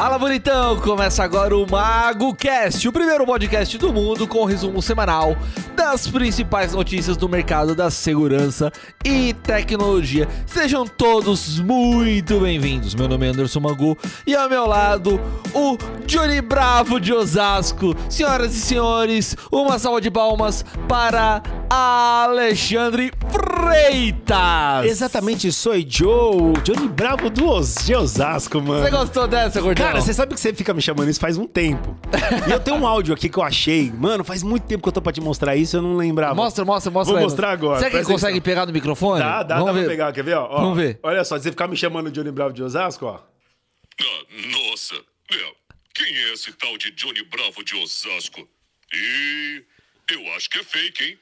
Fala bonitão! Começa agora o Mago Cast, o primeiro podcast do mundo com resumo semanal das principais notícias do mercado da segurança e tecnologia. Sejam todos muito bem-vindos. Meu nome é Anderson Magu e ao meu lado o Johnny Bravo de Osasco. Senhoras e senhores, uma salva de palmas para Alexandre Freitas. Exatamente, sou Joe, Johnny Bravo do Os de Osasco, mano. Você gostou dessa, gordão? Cara, você sabe que você fica me chamando isso faz um tempo. e eu tenho um áudio aqui que eu achei. Mano, faz muito tempo que eu tô pra te mostrar isso, eu não lembrava. Mostra, mostra, mostra. Vou aí. mostrar agora, Será que ele consegue atenção. pegar no microfone? Dá, dá, Vamos dá ver. pra pegar, quer ver? Ó, ó, Vamos ver. Olha só, se você ficar me chamando Johnny Bravo de Osasco, ó. Ah, nossa. É, quem é esse tal de Johnny Bravo de Osasco? E eu acho que é fake, hein?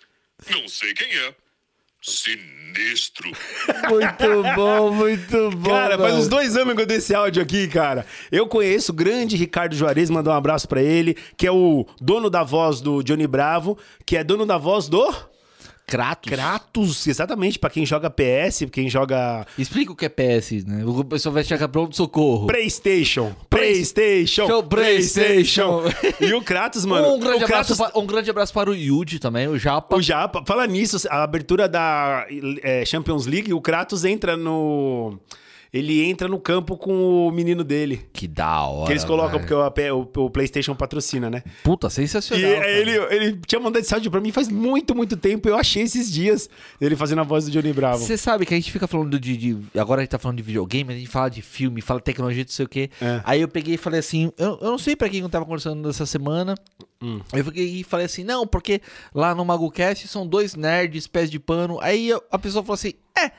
Não sei quem é. Sinistro. Muito bom, muito bom. Cara, faz mano. uns dois anos que eu dei esse áudio aqui, cara. Eu conheço o grande Ricardo Juarez, mandar um abraço pra ele, que é o dono da voz do Johnny Bravo, que é dono da voz do Kratos. Kratos, exatamente, pra quem joga PS, quem joga Explica o que é PS, né? O pessoal vai chegar pronto socorro. PlayStation, PlayStation, Show, PlayStation. PlayStation. E o Kratos, mano, um, grande o abraço Kratos, pa- um grande abraço para o Yuji também, o Japa. o Japa, fala nisso, a abertura da é, Champions League, o Kratos entra no ele entra no campo com o menino dele. Que da hora. Que eles colocam, velho. porque o, o- o PlayStation patrocina, né? Puta, E sensacional. cara. ele, ele tinha mandado esse áudio pra mim faz muito, muito tempo. Eu achei esses dias ele fazendo a voz do Johnny Bravo. Você sabe que a gente fica falando de, de- Agora a gente tá falando de videogame, a gente fala de filme, fala de tecnologia, não sei o quê. É. Aí eu peguei e falei assim: eu, eu não sei pra quem eu tava conversando dessa semana. Hum. Aí eu peguei e falei assim: não, porque lá no MagoCast são dois nerds, pés de pano. Aí eu- a pessoa falou assim: é,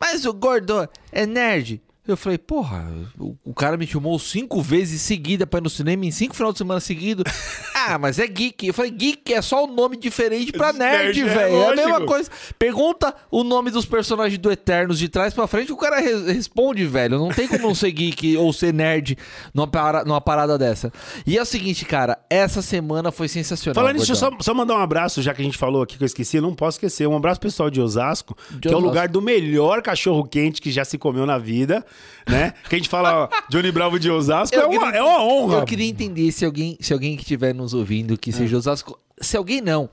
mas o gordo é nerd. Eu falei, porra, o, o cara me chamou cinco vezes seguida pra ir no cinema em cinco final de semana seguido. ah, mas é geek. Eu falei, geek é só um nome diferente pra nerd, é velho. É, a mesma coisa. Pergunta o nome dos personagens do Eternos de trás pra frente, o cara re- responde, velho. Não tem como não ser geek ou ser nerd numa, para- numa parada dessa. E é o seguinte, cara, essa semana foi sensacional. Falando nisso, só, só mandar um abraço, já que a gente falou aqui que eu esqueci, eu não posso esquecer. Um abraço pro pessoal de Osasco, que é o lugar do melhor cachorro quente que já se comeu na vida, né? Que a gente fala Johnny Bravo de Osasco, é uma, queria- é uma honra. Eu queria entender se alguém, se alguém que estiver nos ouvindo, que É. seja Osasco. Se alguém não.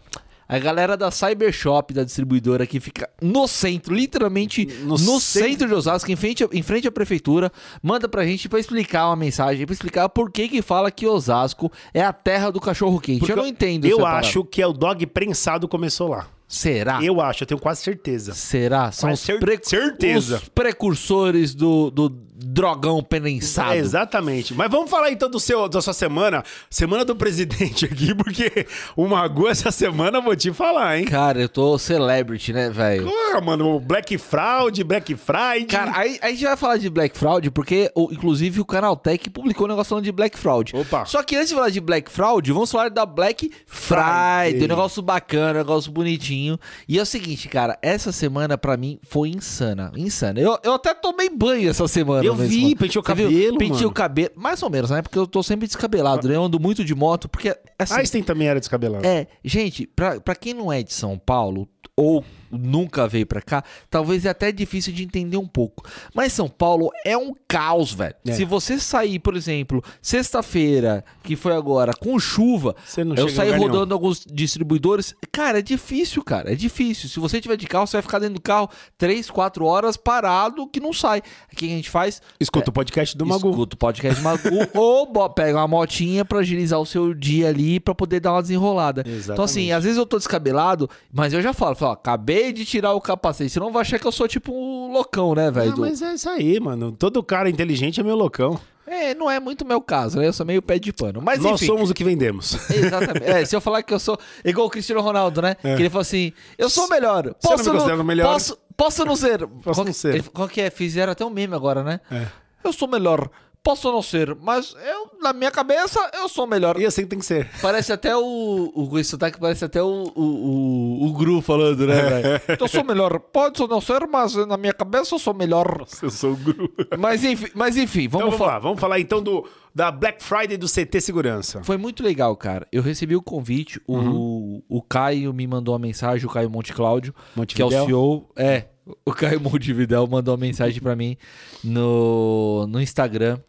A galera da Cybershop, da distribuidora, que fica no centro, literalmente No no, centro. centro de Osasco, em frente, em frente à prefeitura, manda pra gente pra explicar uma mensagem, pra explicar por que que fala que Osasco é a terra do cachorro quente. Porque eu não entendo Eu acho que é o dog prensado começou lá. Será? Eu acho, eu tenho quase certeza. Será? São Mas os, cer- pre- certeza. os precursores do, do drogão penensado. É, exatamente. Mas vamos falar então do seu, da sua semana, semana do presidente aqui, porque o Magu essa semana eu vou te falar, hein? Cara, eu tô celebrity, né, velho? Ah, mano, o Black Fraud, Black Friday. Cara, aí, aí a gente vai falar de Black Fraud, porque o- inclusive o Canaltech publicou um negócio falando de Black Fraud. Opa. Só que antes de falar de Black Fraud, vamos falar da Black Friday. Friday. Um negócio bacana, um negócio bonitinho. E é o seguinte, cara, essa semana pra mim foi insana. Insana. Eu, eu até tomei banho essa semana. Eu vi, penteou o cabelo, Pentei o cabelo. Mais ou menos, né? Porque eu tô sempre descabelado, né? Eu ando muito de moto, porque assim, Einstein também era descabelado. é, gente, pra, pra quem não é de São Paulo ou nunca veio pra cá, talvez é até difícil de entender um pouco. Mas São Paulo é um caos, velho. É. Se você sair, por exemplo, sexta-feira, que foi agora, com chuva, eu saí lugar nenhum. rodando alguns distribuidores. Cara, é difícil, cara. É difícil. Se você tiver de carro, você vai ficar dentro do carro 3, 4 horas parado que não sai. O que a gente faz? Escuta o podcast do Magu. Escuta o podcast Magu ou pega uma motinha pra agilizar o seu dia ali pra poder dar uma desenrolada. Então assim, Exatamente. às vezes eu tô descabelado, mas eu já falo, falo, ó, acabei de tirar o capacete, você não vai achar que eu sou tipo um loucão, né, velho? Ah, do- mas é isso aí, mano. Todo cara inteligente é meu loucão. É, não é muito meu caso, né? Eu sou meio pé de pano. Mas Nós enfim. somos o que vendemos. Exatamente. É, se eu falar que eu sou igual o Cristiano Ronaldo, né? Que ele falou assim: eu sou o melhor. É. Você não Posso melhor? Posso, posso não ser. Posso qual, não ser. Ele, qual que é? Fizeram até um meme agora, né? É. Eu sou melhor. Posso não ser, mas eu, na minha cabeça, eu sou melhor. E assim tem que ser. Parece até o. o com esse sotaque parece até o, o, o, o Gru falando, né, velho? Eu sou o melhor. Pode não ser, mas na minha cabeça eu sou melhor. Eu sou o guru. Mas enfim, mas enfim Então vamos vamos falar. lá, vamos falar então do, da Black Friday do CT Segurança. Foi muito legal, cara. Eu recebi o convite, o, o Caio me mandou uma mensagem, o Caio Monte Cláudio, que é o? CEO. É, o Caio Montevidéu mandou uma mensagem pra mim no, no Instagram.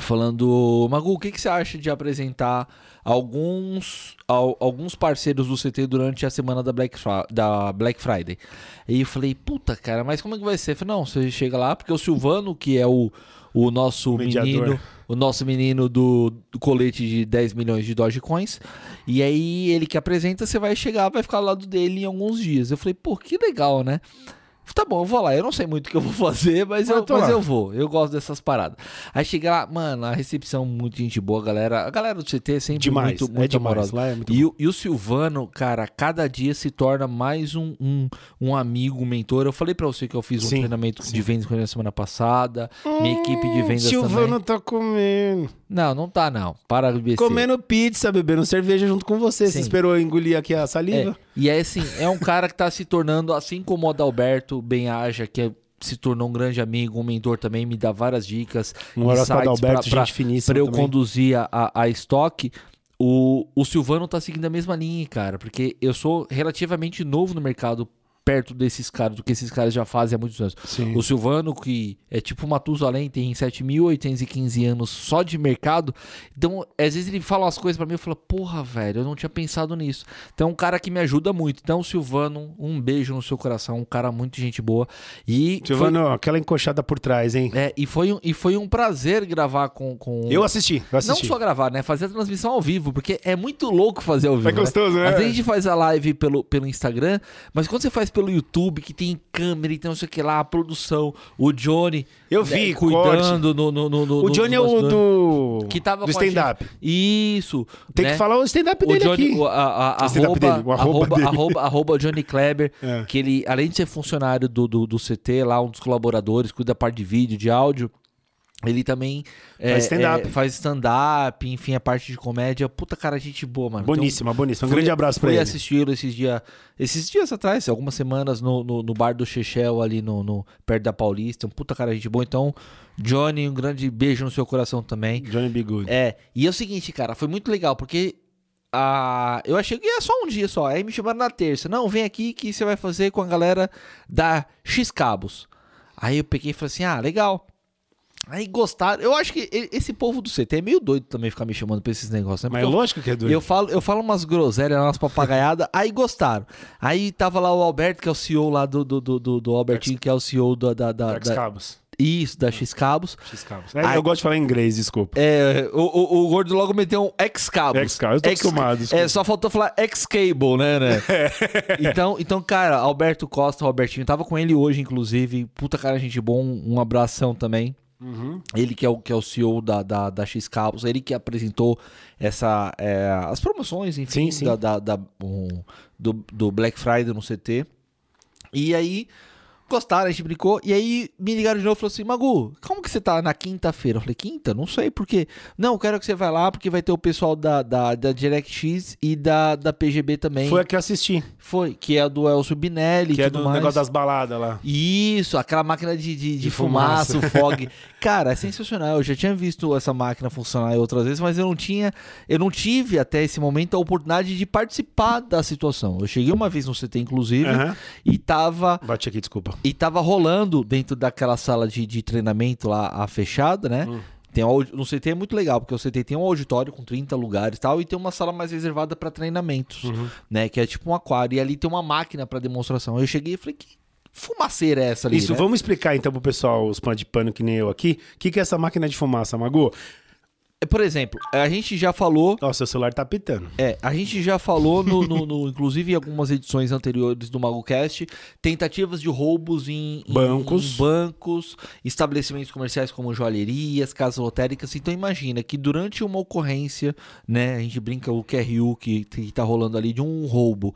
Falando, Magu, o que, que você acha de apresentar alguns, al- alguns parceiros do CT durante a semana da Black, da Black Friday? E eu falei, puta, cara, mas como é que vai ser? Eu falei, não, você chega lá, porque o Silvano, que é o, o nosso Mediador. menino, o nosso menino do, do colete de 10 milhões de Dogecoins, e aí ele que apresenta, você vai chegar, vai ficar ao lado dele em alguns dias. Eu falei, pô, que legal, né? Tá bom, eu vou lá. Eu não sei muito o que eu vou fazer, mas, Mas eu, mas lá. eu vou. Eu gosto dessas paradas. Aí chega lá, mano, a recepção muito gente boa, a galera. A galera do CT é sempre Demais, muito, é muito demais. amorosa. Lá é muito E o, e o Silvano, cara, cada dia se torna mais um, um, um amigo, um mentor. Eu falei pra você que eu fiz um Sim, treinamento sim. de vendas com ele na semana passada. minha equipe de vendas Silvano também. tá comendo. Não, não tá não. Para de. Comendo pizza, bebendo cerveja junto com você. Você Sim. esperou eu engolir aqui a saliva? É, e é assim, é um cara que tá se tornando, assim como o Adalberto Benhaja, que é- se tornou um grande amigo, um mentor também, me dá várias dicas. Um abraço pra insights Adalberto, pra- gente finíssima Pra eu também. conduzir a, a, a estoque. O, o Silvano tá seguindo a mesma linha, cara, porque eu sou relativamente novo no mercado perto desses caras, do que esses caras já fazem há muitos anos. Sim. O Silvano, que é tipo Matusalém, tem 7.815 anos só de mercado. Então, às vezes ele fala umas coisas pra mim, eu falo, porra, velho, eu não tinha pensado nisso. Então, é um cara que me ajuda muito. Então, Silvano, um beijo no seu coração, um cara muito gente boa. E foi, Silvano, aquela encoxada por trás, hein? é, e foi, um, e foi um prazer gravar com... com... Eu assisti, eu Não assisti. só gravar, né? Fazer a transmissão ao vivo, porque é muito louco fazer ao vivo. É gostoso, né? Às vezes a gente faz a live pelo, pelo Instagram, mas quando você faz pelo YouTube, que tem câmera e tem não sei o que lá, a produção, o Johnny. Eu né, vi, cuidando no, no, no, no- O Johnny é o do, Que tava do stand-up. Isso. Tem né? que falar o stand-up dele Johnny, aqui. o- a, a, O stand-up arroba, dele, o arroba arroba, dele. arroba, arroba Johnny Kleber, É. que ele, além de ser funcionário do, do, do CT, lá, um dos colaboradores, cuida da parte de vídeo, de áudio, ele também é, Faz stand-up. é, faz stand-up, enfim, a parte de comédia. Puta cara, gente boa, mano. Então, Boníssima, boníssima. Um fui- grande abraço pra fui ele. assisti-lo esses dias esses dias atrás, algumas semanas, no, no, no bar do Chechel, ali no, no- perto da Paulista. Um puta cara, gente boa. Então, Johnny, um grande beijo no seu coração também. Johnny B. Good. É, e é o seguinte, cara, foi muito legal, porque ah, eu achei que ia só um dia só. Aí me chamaram na terça. Não, vem aqui que você vai fazer com a galera da X Cabos. Aí eu peguei e falei assim: ah, legal. Aí gostaram. Eu acho que esse povo do CT é meio doido também ficar me chamando pra esses negócios, né? Mas eu- lógico que é doido. eu falo, eu falo umas groselhas, umas papagaiadas, aí gostaram. Aí tava lá o Alberto, que é o CEO lá do, do, do, do- Albertinho, que é o CEO da. da, da, X da- Cabos. isso, da X Cabos. X Cabos. É, eu gosto de falar inglês, desculpa. É, o, o, o Gordo logo meteu um X-Cabos. X-Cabos, eu tô acostumado, desculpa. É, só faltou falar X-Cable, né, né? então, então, cara, Alberto Costa, o Albertinho, tava com ele hoje, inclusive. Puta cara, gente bom, um abração também. Uhum. Ele que é o, que é o CEO da, da, da X-Cabos, ele que apresentou essa, é, as promoções, enfim, Sim, sim. Da, da- da- um, do, do Black Friday no CT. E aí, gostaram, a gente brincou. E aí, me ligaram de novo e falaram assim: Magu, como que você tá na quinta-feira? Eu falei: Quinta? Não sei por quê. Não, quero que você vá lá porque vai ter o pessoal da, da, da DirectX e da, da PGB também. Foi a que eu assisti. Foi, que é do Elcio Binelli Que é do mais. negócio das baladas lá. Isso, aquela máquina de, de, de De fumaça, o fog. Cara, é sensacional. Eu já tinha visto essa máquina funcionar outras vezes, mas eu não tinha, eu não tive até esse momento a oportunidade de participar da situação. Eu cheguei uma vez no CT, inclusive, Aham. e tava Bate aqui, desculpa. E tava rolando dentro daquela sala de, de treinamento lá, a fechada, né? Hum. Tem um no CT é muito legal, porque o CT tem um auditório com 30 lugares e tal, e tem uma sala mais reservada para treinamentos, Uhum. né? Que é tipo um aquário. E ali tem uma máquina para demonstração. Eu cheguei e falei, que fumaceira é essa ali? Isso, né? vamos explicar então pro pessoal, os pães de pano que nem eu aqui, o que, que é essa máquina de fumaça, Magu? Por exemplo, a gente já falou. Ó, seu celular tá apitando. É, a gente já falou, no, no- no- inclusive em algumas edições anteriores do MagoCast, tentativas de roubos em, Bancos. em bancos, estabelecimentos comerciais como joalherias, casas lotéricas. Então imagina que durante uma ocorrência, né, a gente brinca o QRU que, que tá rolando ali de um roubo.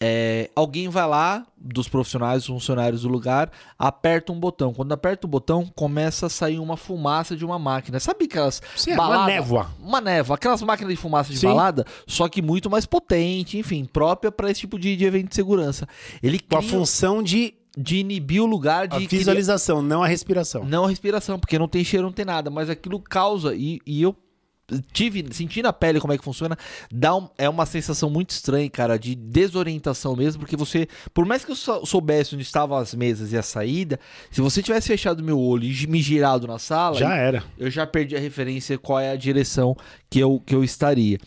É, alguém vai lá, dos profissionais, dos funcionários do lugar, aperta um botão. Quando aperta o botão, começa a sair uma fumaça de uma máquina. Sabe aquelas Sim, uma baladas- névoa. uma névoa, aquelas máquinas de fumaça de Sim. balada, só que muito mais potente, enfim, própria para esse tipo de, de evento de segurança. Ele Com a função de de inibir o lugar a de criar- visualização, não a respiração. não a respiração, porque não tem cheiro, não tem nada, mas aquilo causa e, e eu tive, senti na pele como é que funciona, dá um- é uma sensação muito estranha, cara, de desorientação mesmo, porque você, por mais que eu sou- soubesse onde estavam as mesas e a saída, se você tivesse fechado meu olho e me girado na sala, Já era. eu já perdi a referência qual é a direção que eu, que eu estaria.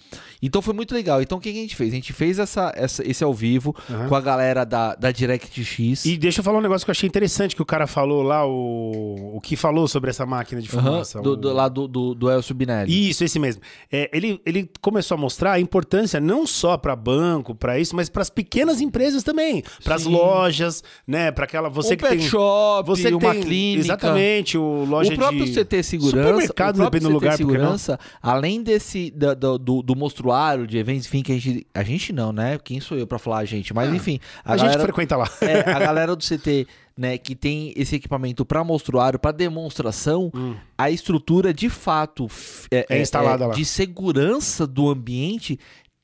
Então foi muito legal. Então o que, que a gente fez? A gente fez essa, essa- esse ao vivo Aham. com a galera da, da DirectX. E deixa eu falar um negócio que eu achei interessante que o cara falou lá, o, o que falou sobre essa máquina de fumaça. do, o- do- lá do, do, do Elcio Binelli. Isso, esse mesmo. É, ele, ele começou a mostrar a importância não só para banco, para isso, mas para as pequenas empresas também, para as lojas, né, para aquela você um que pet tem shop, você que uma tem clínica. exatamente o loja o próprio de CT Segurança, supermercado, o próprio depende do lugar, CT? Segurança, além desse da- do, do, do mostruário de eventos, enfim, que a gente a gente não, né? Quem sou eu pra falar a gente? Mas enfim, A, a, gente galera, frequenta lá. é, a galera do CT, né, que tem esse equipamento pra mostruário, pra demonstração, a estrutura de fato f- Hum. É instalada lá. de segurança do ambiente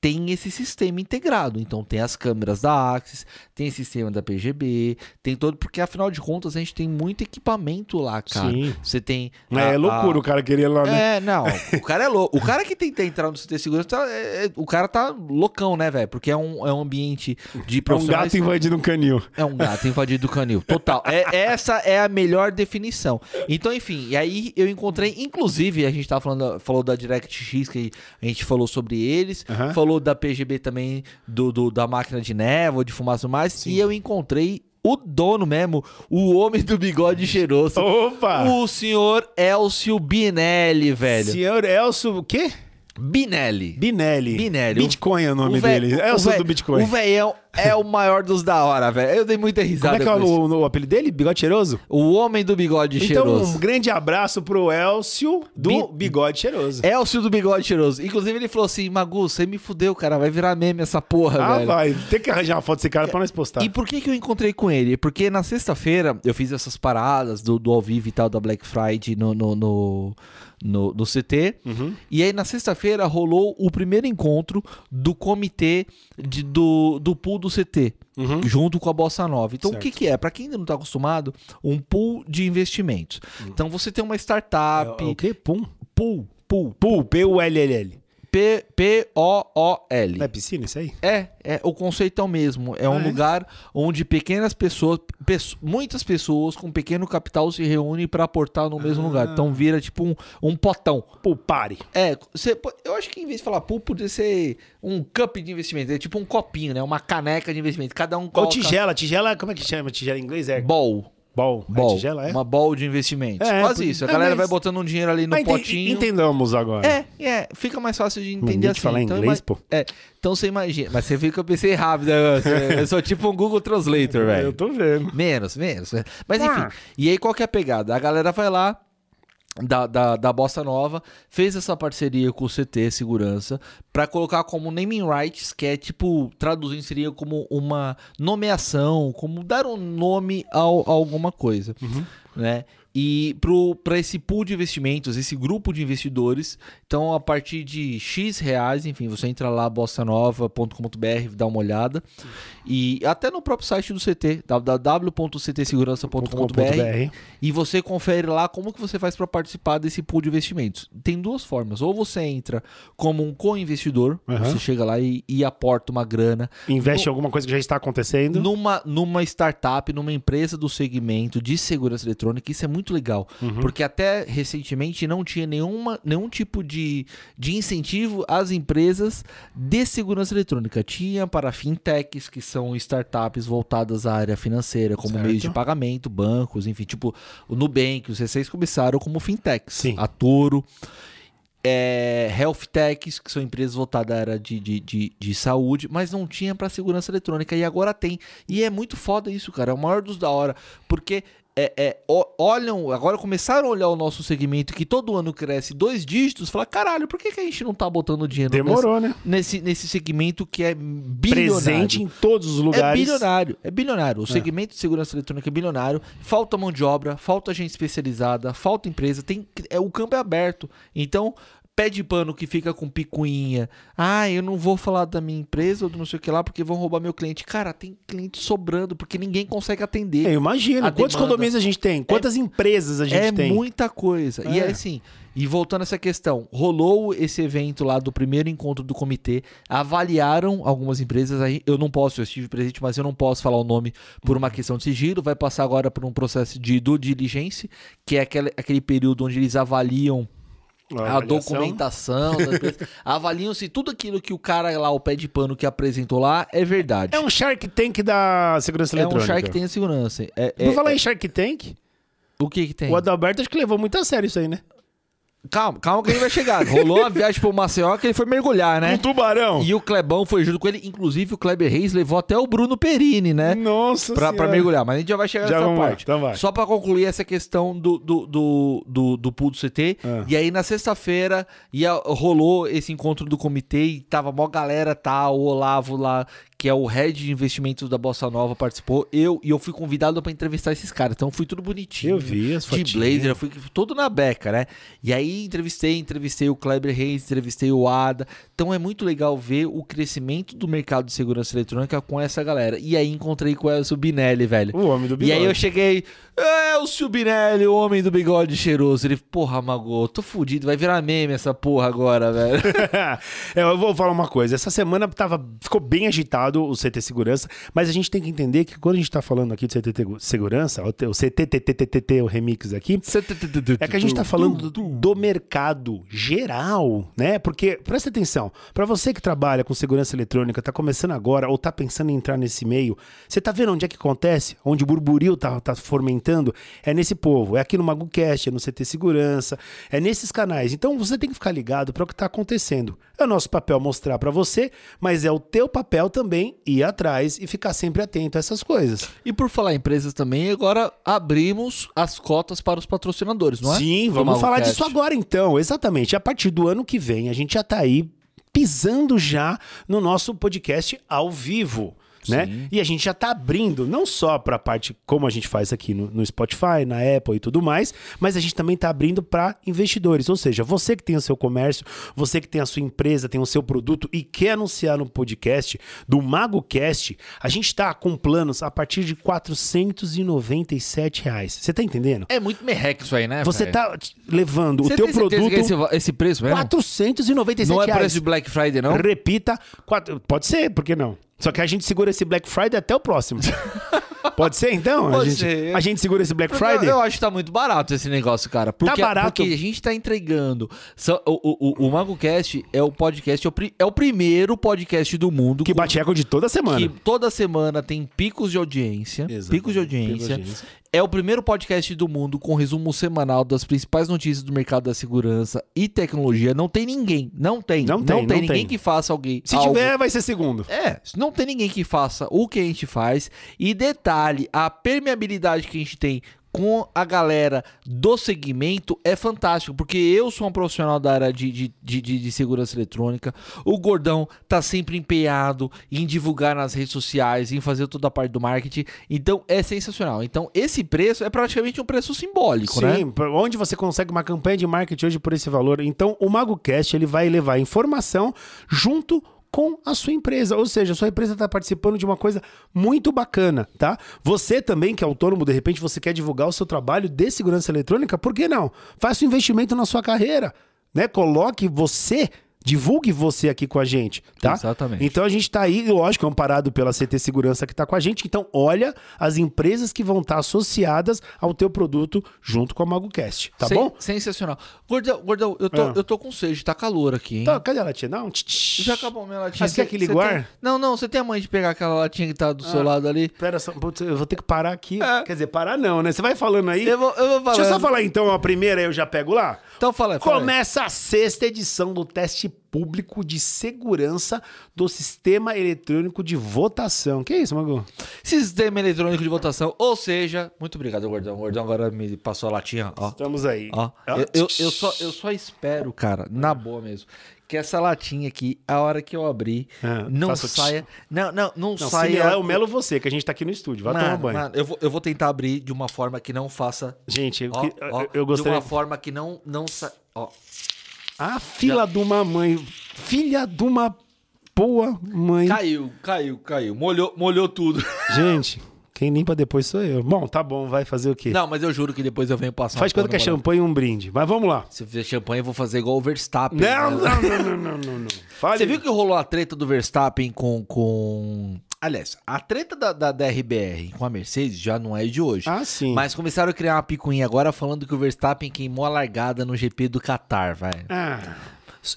tem esse sistema integrado. Então tem as câmeras da Axis, tem esse sistema da PGB, tem todo porque afinal de contas a gente tem muito equipamento lá, cara. Sim. Você tem É, a- loucura a- o cara querer lá, né? é, não. O cara é louco. O cara que tenta entrar no CT Segurança, tá- é- é- o cara tá loucão, né, velho? Porque é um, é um ambiente de É um profissionais. gato invadindo um canil. É um gato invadido do canil. Total. É, essa é a melhor definição. Então, enfim, e aí eu encontrei, inclusive, a gente tava falando, falou da DirectX, que a gente falou sobre eles, falou da PGB também, do, do- da máquina de névoa, de fumaça mais, e eu encontrei o dono mesmo, o homem do bigode cheiroso. Opa! O senhor Elcio Binelli, velho. Senhor Elcio, o quê? Binelli. Binelli. Binelli. Bitcoin é o nome vé- dele. o Elcio vé- do Bitcoin. O velhão é o maior dos da hora, velho. Eu dei muita Como risada é que é o, o apelido dele? Bigode cheiroso? O homem do bigode Então, cheiroso. um grande abraço pro Elcio do Bi- Bigode Cheiroso. Elcio do bigode cheiroso. Inclusive, ele falou assim: Magu, você me fudeu, cara. Vai virar meme essa porra, ah, velho. vai. Tem que arranjar uma foto desse cara pra nós postar. E por que, que eu encontrei com ele? Porque na sexta-feira eu fiz essas paradas do, do ao vivo e tal da Black Friday no, no, no, no- no CT. Uhum. E aí na sexta-feira rolou o primeiro encontro do comitê de- do, do pool do CT. Junto com a Bossa Nova. Então, Uhum. Certo. o que, que é? Pra quem ainda não tá acostumado, um pool de investimentos. Então, você tem uma startup. Uhum. É, o quê? Pum? Pool, pool. Pool, P-U-L-L-L. P-O-O-L. Não é piscina isso aí? É, é, o conceito é o mesmo. É um Ah, é? lugar onde pequenas pessoas, pesso- muitas pessoas com pequeno capital se reúnem para aportar no mesmo Ah. lugar. Então vira tipo um, um potão. Pool party. É, você, eu acho que em vez de falar pool, podia ser um cup de investimento. É tipo um copinho, né? Uma caneca de investimento. Cada um Ou coloca... tigela. Tigela, como é que chama? Tigela em inglês é Ball. Ball. Ball. É tigela, é? Uma ball de investimentos. É, Quase por- isso. A é, galera mas- vai botando um dinheiro ali no ente- potinho. Entendamos agora. É, é, fica mais fácil de entender assim. falar então, inglês, ima- pô. É, então você imagina. Mas você viu que eu pensei rápido. né? Eu- Eu sou tipo um Google Translator, velho. Eu tô vendo. Menos, menos. Mas Ah. enfim. E aí qual que é a pegada? A galera vai lá. Da, da, da Bossa Nova, fez essa parceria com o CT Segurança pra colocar como naming rights, que é tipo, traduzindo seria como uma nomeação, como dar um nome ao- a alguma coisa, né? E pro, pra esse pool de investimentos, esse grupo de investidores, então a partir de X reais, enfim, você entra lá, bossanova.com.br, dá uma olhada. E até no próprio site do CT, www.ctsegurança.com.br e você confere lá como que você faz para participar desse pool de investimentos. Tem duas formas. Ou você entra como um co-investidor, Aham. você chega lá e, e aporta uma grana Investe em alguma coisa que já está acontecendo. numa, numa startup, numa empresa do segmento de segurança eletrônica. Isso é muito legal. Uhum. Porque até recentemente não tinha nenhuma, nenhum tipo de, de incentivo às empresas de segurança eletrônica. Tinha para fintechs, que são startups voltadas à área financeira, como Certo. meios de pagamento, bancos, enfim, tipo o Nubank, os C6 começaram como fintechs. Sim. A Toro. É, health techs, que são empresas voltadas à área de, de, de, de saúde, mas não tinha para segurança eletrônica e agora tem. E é muito foda isso, cara. É o maior dos da hora, porque é, é, olham, agora começaram a olhar o nosso segmento que todo ano cresce dois dígitos, falar, caralho, por que, que a gente não tá botando dinheiro Demorou, né? nesse, nesse, nesse segmento que é bilionário? Presente em todos os É lugares. bilionário, é bilionário. O segmento de segurança eletrônica é bilionário. Falta mão de obra, falta gente especializada, falta empresa. Tem, é, o campo é aberto. Então, pé de pano que fica com picuinha. Ah, eu não vou falar da minha empresa ou do não sei o que lá porque vão roubar meu cliente. Cara, tem cliente sobrando porque ninguém consegue atender. É, imagina, A quantos demanda. condomínios a gente tem? Quantas empresas a gente é tem? muita coisa. E É. é assim, e voltando a essa questão, rolou esse evento lá do primeiro encontro do comitê, avaliaram algumas empresas, aí eu não posso, eu estive presente, mas eu não posso falar o nome por uma questão de sigilo, vai passar agora por um processo de due diligence, que é aquele, aquele período onde eles avaliam a documentação, da avaliam se tudo aquilo que o cara lá, o pé de pano que apresentou lá, é verdade. É um Shark Tank da segurança É um eletrônica. Shark tem a segurança. É, Vou é- falar em Shark Tank. o que que tem? O Adalberto acho que levou muito a sério isso aí, né? Calma, calma que ele vai chegar. Rolou a viagem pro Maceió que ele foi mergulhar, né? Um tubarão. E o Clebão foi junto com ele. Inclusive, o Kleber Reis levou até o Bruno Perini, né? Nossa Pra, pra Senhora. mergulhar. Mas a gente já vai chegar Já nessa vamos lá, parte. então. Só pra concluir essa questão do, do, do, do, do pool do CT. Ah. E aí, na sexta-feira, rolou esse encontro do comitê e tava mó galera, tá? O Olavo lá, que é o head de investimentos da Bossa Nova, participou. Eu, e eu fui convidado pra entrevistar esses caras. Então, fui tudo bonitinho. Eu vi as De fotinhas. blazer, eu fui todo na beca, né? E aí entrevistei, entrevistei o Kleber Reis, entrevistei o Ada. Então é muito legal ver o crescimento do mercado de segurança eletrônica com essa galera. E aí encontrei com o Elcio Binelli, velho. O homem do E bigode. aí eu cheguei, Elcio Binelli, o homem do bigode cheiroso. Ele, porra, Mago, tô fudido, vai virar meme essa porra agora, velho. É, eu vou falar uma coisa. Essa semana tava, ficou bem agitado o CT Segurança, mas a gente tem que entender que quando a gente tá falando aqui de CT Segurança, o CTTTTT, o remix aqui, é que a gente tá falando do, do mercado geral, né? Porque, presta atenção, para você que trabalha com segurança eletrônica, tá começando agora ou tá pensando em entrar nesse meio, você tá vendo onde é que acontece? Onde o burburinho tá, tá fomentando? É nesse povo, é aqui no MagoCast, é no CT Segurança, é nesses canais. Então você tem que ficar ligado para o que tá acontecendo. É o nosso papel mostrar para você, mas é o teu papel também ir atrás e ficar sempre atento a essas coisas. E por falar em empresas também, agora abrimos as cotas para os patrocinadores, não é? Sim, vamos falar disso agora então. Exatamente. A partir do ano que vem, a gente já tá aí pisando já no nosso podcast ao vivo. Né? E a gente já tá abrindo, não só para a parte como a gente faz aqui no, no Spotify, na Apple e tudo mais, mas a gente também tá abrindo para investidores. Ou seja, você que tem o seu comércio, você que tem a sua empresa, tem o seu produto e quer anunciar no podcast do MagoCast, a gente tá com planos a partir de 497 reais. Você tá entendendo? É muito merreque isso aí, né? Você velho? tá levando Você o teu produto é esse, esse preço mesmo? 497 Não é reais. preço de Black Friday, não? Repita, quatro- pode ser, por que não? Só que a gente segura esse Black Friday até o próximo. pode ser então? Pode a, gente, ser. a gente segura esse Black Friday? Eu, eu acho que tá muito barato esse negócio, cara. Porque, barato. Porque a gente tá entregando. O, o, o, o MagoCast é o podcast, é o, é o primeiro podcast do mundo Que com- bate recorde toda semana. que toda semana tem picos de audiência. Exatamente, Picos de picos de audiência. É o primeiro podcast do mundo com resumo semanal das principais notícias do mercado da segurança e tecnologia. Não tem ninguém. Não tem. Não tem, não ninguém tem. que faça alguém. Se algo tiver, vai ser segundo. é, não tem ninguém que faça o que a gente faz. E detalhe, a permeabilidade que a gente tem com a galera do segmento é fantástico, porque eu sou um profissional da área de, de, de, de- segurança eletrônica. O Gordão tá sempre empenhado em divulgar nas redes sociais, em fazer toda a parte do marketing. Então é sensacional. Então esse preço é praticamente um preço simbólico, né? Sim, onde você consegue uma campanha de marketing hoje por esse valor? Então, o MagoCast ele vai levar informação junto a sua empresa, ou seja, a sua empresa está participando de uma coisa muito bacana, tá? Você também que é autônomo, de repente você quer divulgar o seu trabalho de segurança eletrônica, por que não? Faça um investimento na sua carreira, né? Coloque você Divulgue você aqui com a gente, tá? Exatamente. Então a gente tá aí, lógico, amparado pela CT Segurança que tá com a gente. Então olha as empresas que vão estar associadas ao teu produto junto com a MagoCast, tá Sen- bom? Sensacional. Gordão, Gordão eu, tô, Ah. eu tô com sede, tá calor aqui, hein? Então, cadê a latinha? Não. Já acabou minha latinha. Ah, você quer que ligue o tem- ar? Não, não, você tem a mãe de pegar aquela latinha que tá do seu lado ali? Pera só, eu vou ter que parar aqui. É. Quer dizer, parar não, né? Você vai falando aí. Eu vou, eu vou falar. Deixa eu só falar então a primeira, eu já pego lá. Então fala, fala. aí. Começa a sexta edição do teste público de segurança do sistema eletrônico de votação. Que isso, Magu? Sistema eletrônico de votação, ou seja, muito obrigado, Gordão. O Gordão agora me passou a latinha, ó. Estamos aí. Ó, Ó. eu, eu, eu só, eu só espero, cara, na boa mesmo, que essa latinha aqui, a hora que eu abrir, Ah, não saia. Não, não, não, Não, se saia. melar é o Melo você, que a gente tá aqui no estúdio. Vai Mano, tomar banho. mano, eu, vou, eu vou tentar abrir de uma forma que não faça. Gente, eu, Ó, que- ó, eu, eu gostaria. De uma forma que não, não sa... Ó. A fila de uma mãe. Filha de uma boa mãe. Caiu, caiu, caiu. Molhou, molhou tudo. Gente, quem limpa depois sou eu. Bom, tá bom, vai fazer o quê? Não, mas eu juro que depois eu venho passar Faz quanto que é champanhe e um brinde. Mas vamos lá. Se eu fizer champanhe, eu vou fazer igual o Verstappen. Não, né? não, não, não, não, não, não. Fale. Você viu que rolou a treta do Verstappen com. com... Aliás, a treta da, da, da RBR com a Mercedes já não é de hoje. Ah, sim. Mas começaram a criar uma picuinha agora falando que o Verstappen queimou a largada no GP do Qatar, velho. Ah,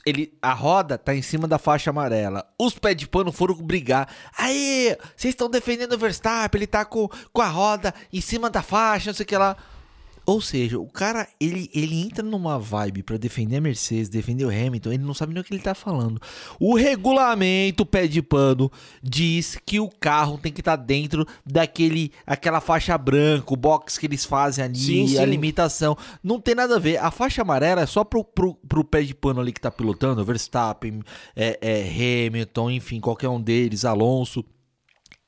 Ele, a roda tá em cima da faixa amarela. Os pés de pano foram brigar. Aí, vocês estão defendendo o Verstappen, ele tá com, com a roda em cima da faixa, não sei o que lá. Ou seja, o cara, ele, ele entra numa vibe pra defender a Mercedes, defender o Hamilton, ele não sabe nem o que ele tá falando. O regulamento pé de pano diz que o carro tem que estar dentro daquele aquela faixa branca, o box que eles fazem ali, Sim, sim. a limitação. Não tem nada a ver. A faixa amarela é só pro, pro, pro pé de pano ali que tá pilotando, Verstappen, é, é, Hamilton, enfim, qualquer um deles, Alonso.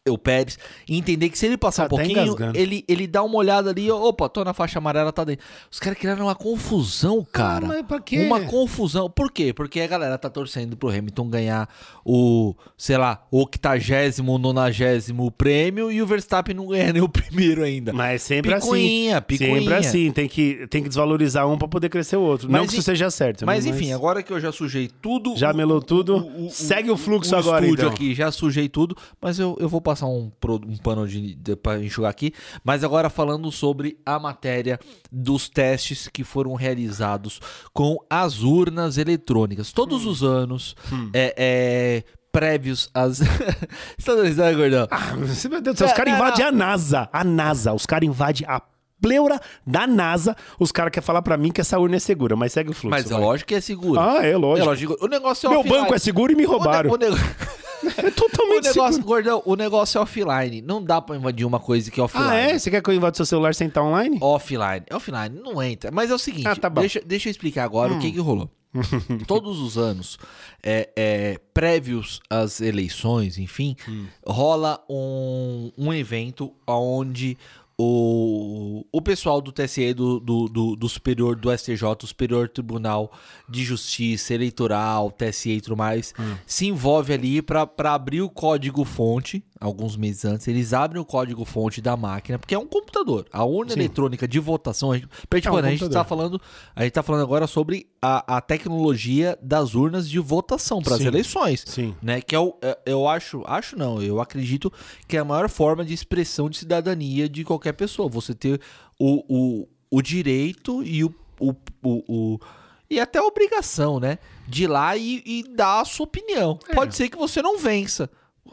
O Pérez, e entender que se ele passar Tá um pouquinho, ele, ele dá uma olhada ali, opa, tô na faixa amarela, tá dentro. Os caras criaram uma confusão, cara. Ah, mas pra quê? Uma confusão. Por quê? Porque a galera tá torcendo pro Hamilton ganhar o, sei lá, o octagésimo, nonagésimo prêmio e o Verstappen não ganhar nem o primeiro ainda. mas é sempre Picuinha, assim. picuinha. Sempre assim. Tem que, tem que desvalorizar um pra poder crescer o outro. não Mas que en- isso seja certo. Mas né? enfim, agora que eu já sujei tudo. Já melou tudo? o- o- Segue o fluxo o agora, então. aqui, já sujei tudo, mas eu, eu vou passar um, um pano de, de, pra enxugar aqui. Mas agora falando sobre a matéria dos testes que foram realizados com as urnas eletrônicas. Todos Hum. os anos, é, é, prévios às. Você tá dando risada, gordão? Ah, meu Deus do céu, os caras invadem a NASA. A NASA. Os caras invadem a pleura da NASA. Os caras querem falar pra mim que essa urna é segura, mas segue o fluxo. Mas é vai. lógico que é seguro. Ah, é lógico. É lógico. O negócio é Meu offline. banco é seguro e me O ne- roubaram. o É O totalmente negócio, seguro. gordão, o negócio é offline. Não dá pra invadir uma coisa que é offline. Ah, é? Você quer que eu invade seu celular sem estar online? Offline. Offline, não entra. Mas é o seguinte, Ah, tá bom. Hum. deixa, deixa eu explicar agora o que que rolou. Todos os anos, é, é, prévios às eleições, enfim, Hum. rola um, um evento onde o, o pessoal do TSE, do, do, do, do Superior, do STJ, Superior Tribunal de Justiça Eleitoral, TSE e tudo mais, Hum. se envolve ali para abrir o código-fonte, alguns meses antes, eles abrem o código-fonte da máquina, porque é um computador. A urna Sim. eletrônica de votação, a gente, É um a gente tá falando, a gente tá falando agora sobre a, a tecnologia das urnas de votação para as eleições Sim. né? Que é o, é- eu acho, acho não, eu acredito que é a maior forma de expressão de cidadania de qualquer pessoa. Você ter o, o, o direito e o, o, o, o- e até a obrigação, né? De ir lá e, e dar a sua opinião. Pode ser que você não vença.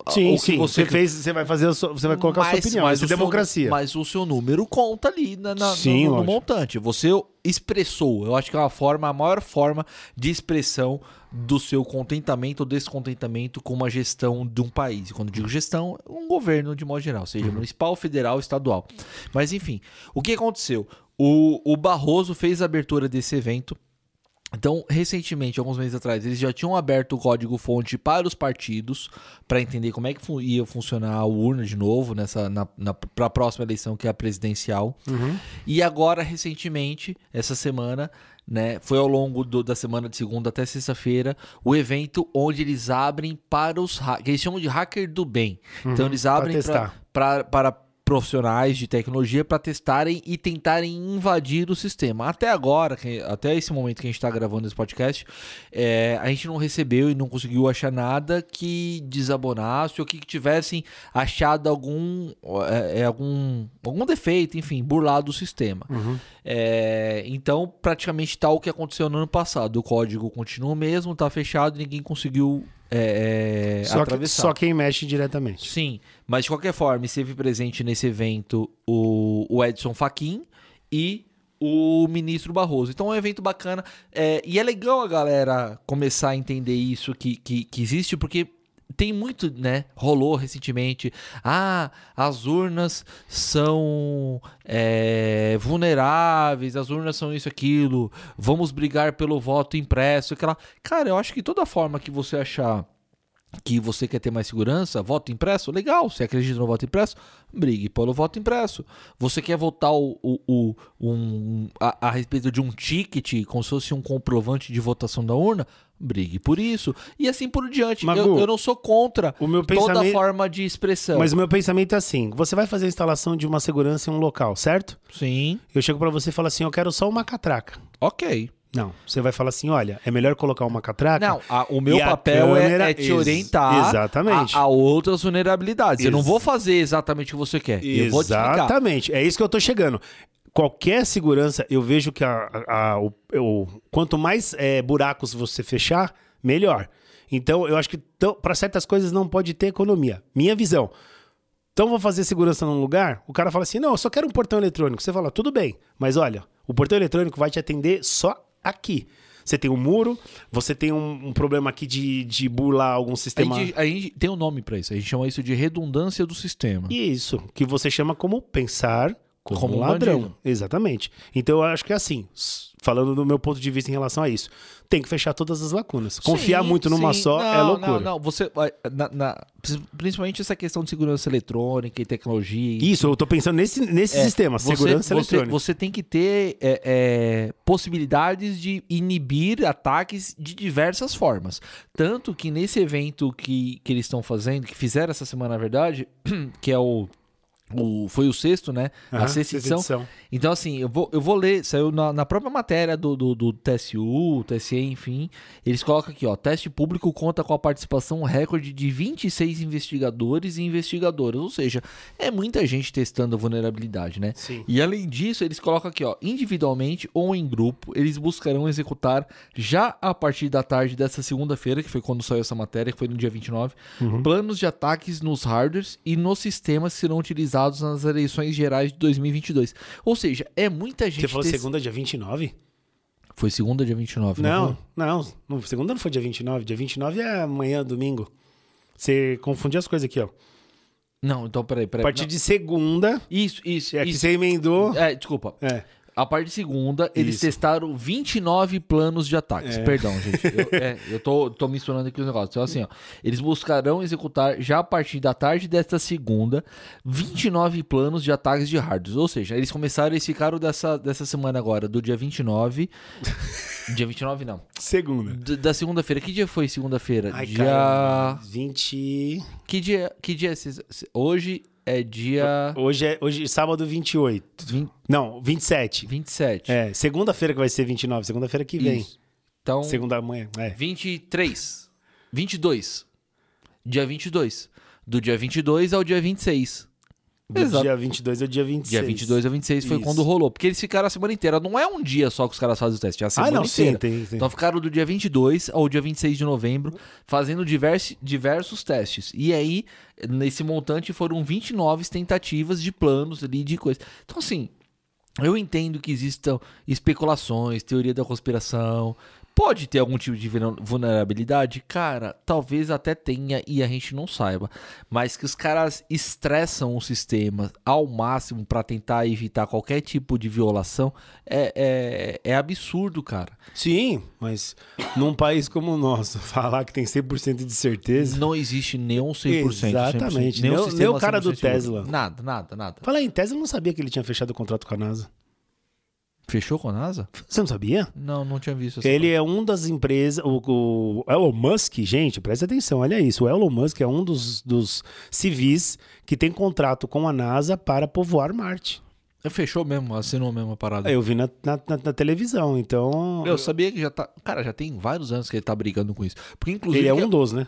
É. Sim, Ou que sim. Você, fez, você vai fazer sua, você vai colocar a sua opinião. Isso é o seu- democracia. mas o seu número conta ali na, na- Sim, no, no montante. Você expressou. Eu acho que é uma forma, a maior forma de expressão do seu contentamento ou descontentamento com uma gestão de um país. E quando eu digo gestão, um governo de modo geral, Uhum. seja municipal, federal, estadual. Mas enfim, o que aconteceu? O, o Barroso fez a abertura desse evento. Então, recentemente, alguns meses atrás, eles já tinham aberto o código-fonte para os partidos, para entender como é que ia funcionar a urna de novo nessa na, para a próxima eleição, que é a presidencial. E agora, recentemente, essa semana, né, foi ao longo do- da semana de segunda até sexta-feira, o evento onde eles abrem para os que eles chamam de hacker do bem. então, eles abrem pra- para profissionais de tecnologia para testarem e tentarem invadir o sistema. Até agora, até esse momento que a gente está gravando esse podcast, é, a gente não recebeu e não conseguiu achar nada que desabonasse ou que tivessem achado algum, é, é, algum, algum defeito, enfim, burlado o sistema. É, então, praticamente tal o que aconteceu no ano passado. O código continua o mesmo, tá fechado, ninguém conseguiu é, é, Só, que, atravessar. só quem mexe diretamente. Sim, mas de qualquer forma, esteve presente nesse evento o, o Edson Fachin e o ministro Barroso. Então é um evento bacana. é, e é legal a galera começar a entender isso que, que, que existe, porque tem muito, né? Rolou recentemente. Ah, as urnas são é, vulneráveis, as urnas são isso, aquilo. Vamos brigar pelo voto impresso, aquela. Cara, eu acho que toda forma que você achar que você quer ter mais segurança, voto impresso, legal. Você acredita no voto impresso? Brigue pelo voto impresso. Você quer votar o, o, o um, a, a, respeito de um ticket, como se fosse um comprovante de votação da urna? Brigue por isso. E assim por diante. Magu, eu, eu, não sou contra o meu toda pensamento... forma de expressão. Mas o meu pensamento é assim: você vai fazer a instalação de uma segurança em um local, certo? Sim. Eu chego para você e falo assim: eu quero só uma catraca. Ok. Não, você vai falar assim, olha, é melhor colocar uma catraca. Não, a, o meu papel é- câmera... é, é, te orientar exatamente. A, a, outras vulnerabilidades. Ex eu não vou fazer exatamente o que você quer. Exatamente. Eu vou te exatamente. É isso que eu tô chegando. Qualquer segurança, eu vejo que a, a, o, o, quanto mais é, buracos você fechar, melhor. Então, eu acho que para certas coisas não pode ter economia. Minha visão. Então, vou fazer segurança num lugar, o cara fala assim: não, eu só quero um portão eletrônico. Você fala, tudo bem, mas olha, o portão eletrônico vai te atender só aqui. Você tem um muro, você tem um, um problema aqui de, de burlar algum sistema. A gente, a gente tem um nome para isso, a gente chama isso de redundância do sistema. Isso, que você chama como pensar como, como um ladrão. Bandido. Exatamente. Então eu acho que é assim, falando do meu ponto de vista em relação a isso, tem que fechar todas as lacunas. Confiar sim, muito numa sim. só não, é loucura. Não, não, você, na, na, principalmente essa questão de segurança eletrônica e tecnologia. Isso, eu estou pensando nesse, nesse é, sistema, você, segurança você, eletrônica. Você tem que ter é, é, possibilidades de inibir ataques de diversas formas. Tanto que nesse evento que, que eles estão fazendo, que fizeram essa semana, na verdade, que é o o, foi o sexto, né? Uhum, a sexta edição. edição. Então, assim, eu vou, eu vou ler, saiu na, na própria matéria do, do, do, TSU, TSE, enfim. Eles colocam aqui, ó. Teste público conta com a participação recorde de 26 investigadores e investigadoras. Ou seja, é muita gente testando a vulnerabilidade, né? Sim. E além disso, eles colocam aqui, ó. Individualmente ou em grupo, eles buscarão executar já a partir da tarde dessa segunda-feira, que foi quando saiu essa matéria, que foi no dia 29, uhum. planos de ataques nos hardwares e nos sistemas que serão utilizados realizados nas eleições gerais de 2022. Ou seja, é muita gente. Você falou segunda, dia 29? Foi segunda, dia 29. Não, não, não, segunda não foi dia 29. Dia 29 é amanhã, domingo. Você confundiu as coisas aqui, ó. Não, então peraí, peraí. A partir não. de segunda. Isso, isso. É isso. que você emendou. É, desculpa. É. A parte de segunda, eles Isso. testaram 29 planos de ataques. É. Perdão, gente. Eu, é, eu tô, tô misturando aqui os negócios. Então, assim, ó, eles buscarão executar já a partir da tarde desta segunda 29 planos de ataques de hardware. Ou seja, eles começaram, eles ficaram dessa, dessa semana agora, do dia 29. dia 29, não. Segunda. D da segunda-feira. Que dia foi segunda-feira? Dia. Cara, 20. Que dia, que dia é Hoje é dia. Hoje é hoje, sábado 28. 20... Não, 27. 27. É, segunda-feira que vai ser 29, segunda-feira que vem. Isso. Então. Segunda manhã, é. 23. 22. Dia 22. Do dia 22 ao dia 26. Do Exato. dia 22 ao dia 26. Dia 22 ao 26 foi Isso. quando rolou. Porque eles ficaram a semana inteira. Não é um dia só que os caras fazem o teste, é a semana ah, não, inteira. Sim, tem, tem. Então ficaram do dia 22 ao dia 26 de novembro fazendo diversos, diversos testes. E aí, nesse montante, foram 29 tentativas de planos ali, de coisa. Então, assim, eu entendo que existam especulações, teoria da conspiração, Pode ter algum tipo de vulnerabilidade? Cara, talvez até tenha e a gente não saiba. Mas que os caras estressam o sistema ao máximo para tentar evitar qualquer tipo de violação é, é, é, absurdo, cara. Sim, mas num país como o nosso, falar que tem 100% de certeza. Não existe nenhum 100%. Exatamente. 100%, nem, nem, nem o cara do Tesla. Nada, nada, nada. Fala aí, Tesla não sabia que ele tinha fechado o contrato com a NASA. Fechou com a NASA? Você não sabia? Não, não tinha visto. Ele é um das empresas. O, o, Elon Musk, gente, presta atenção, olha isso. O Elon Musk é um dos, dos civis que tem contrato com a NASA para povoar Marte. Fechou mesmo, assinou mesmo a parada. Eu vi na, na, na, na televisão, então. Eu sabia que já tá. Cara, já tem vários anos que ele tá brigando com isso. Porque, inclusive. Ele é um dos, né?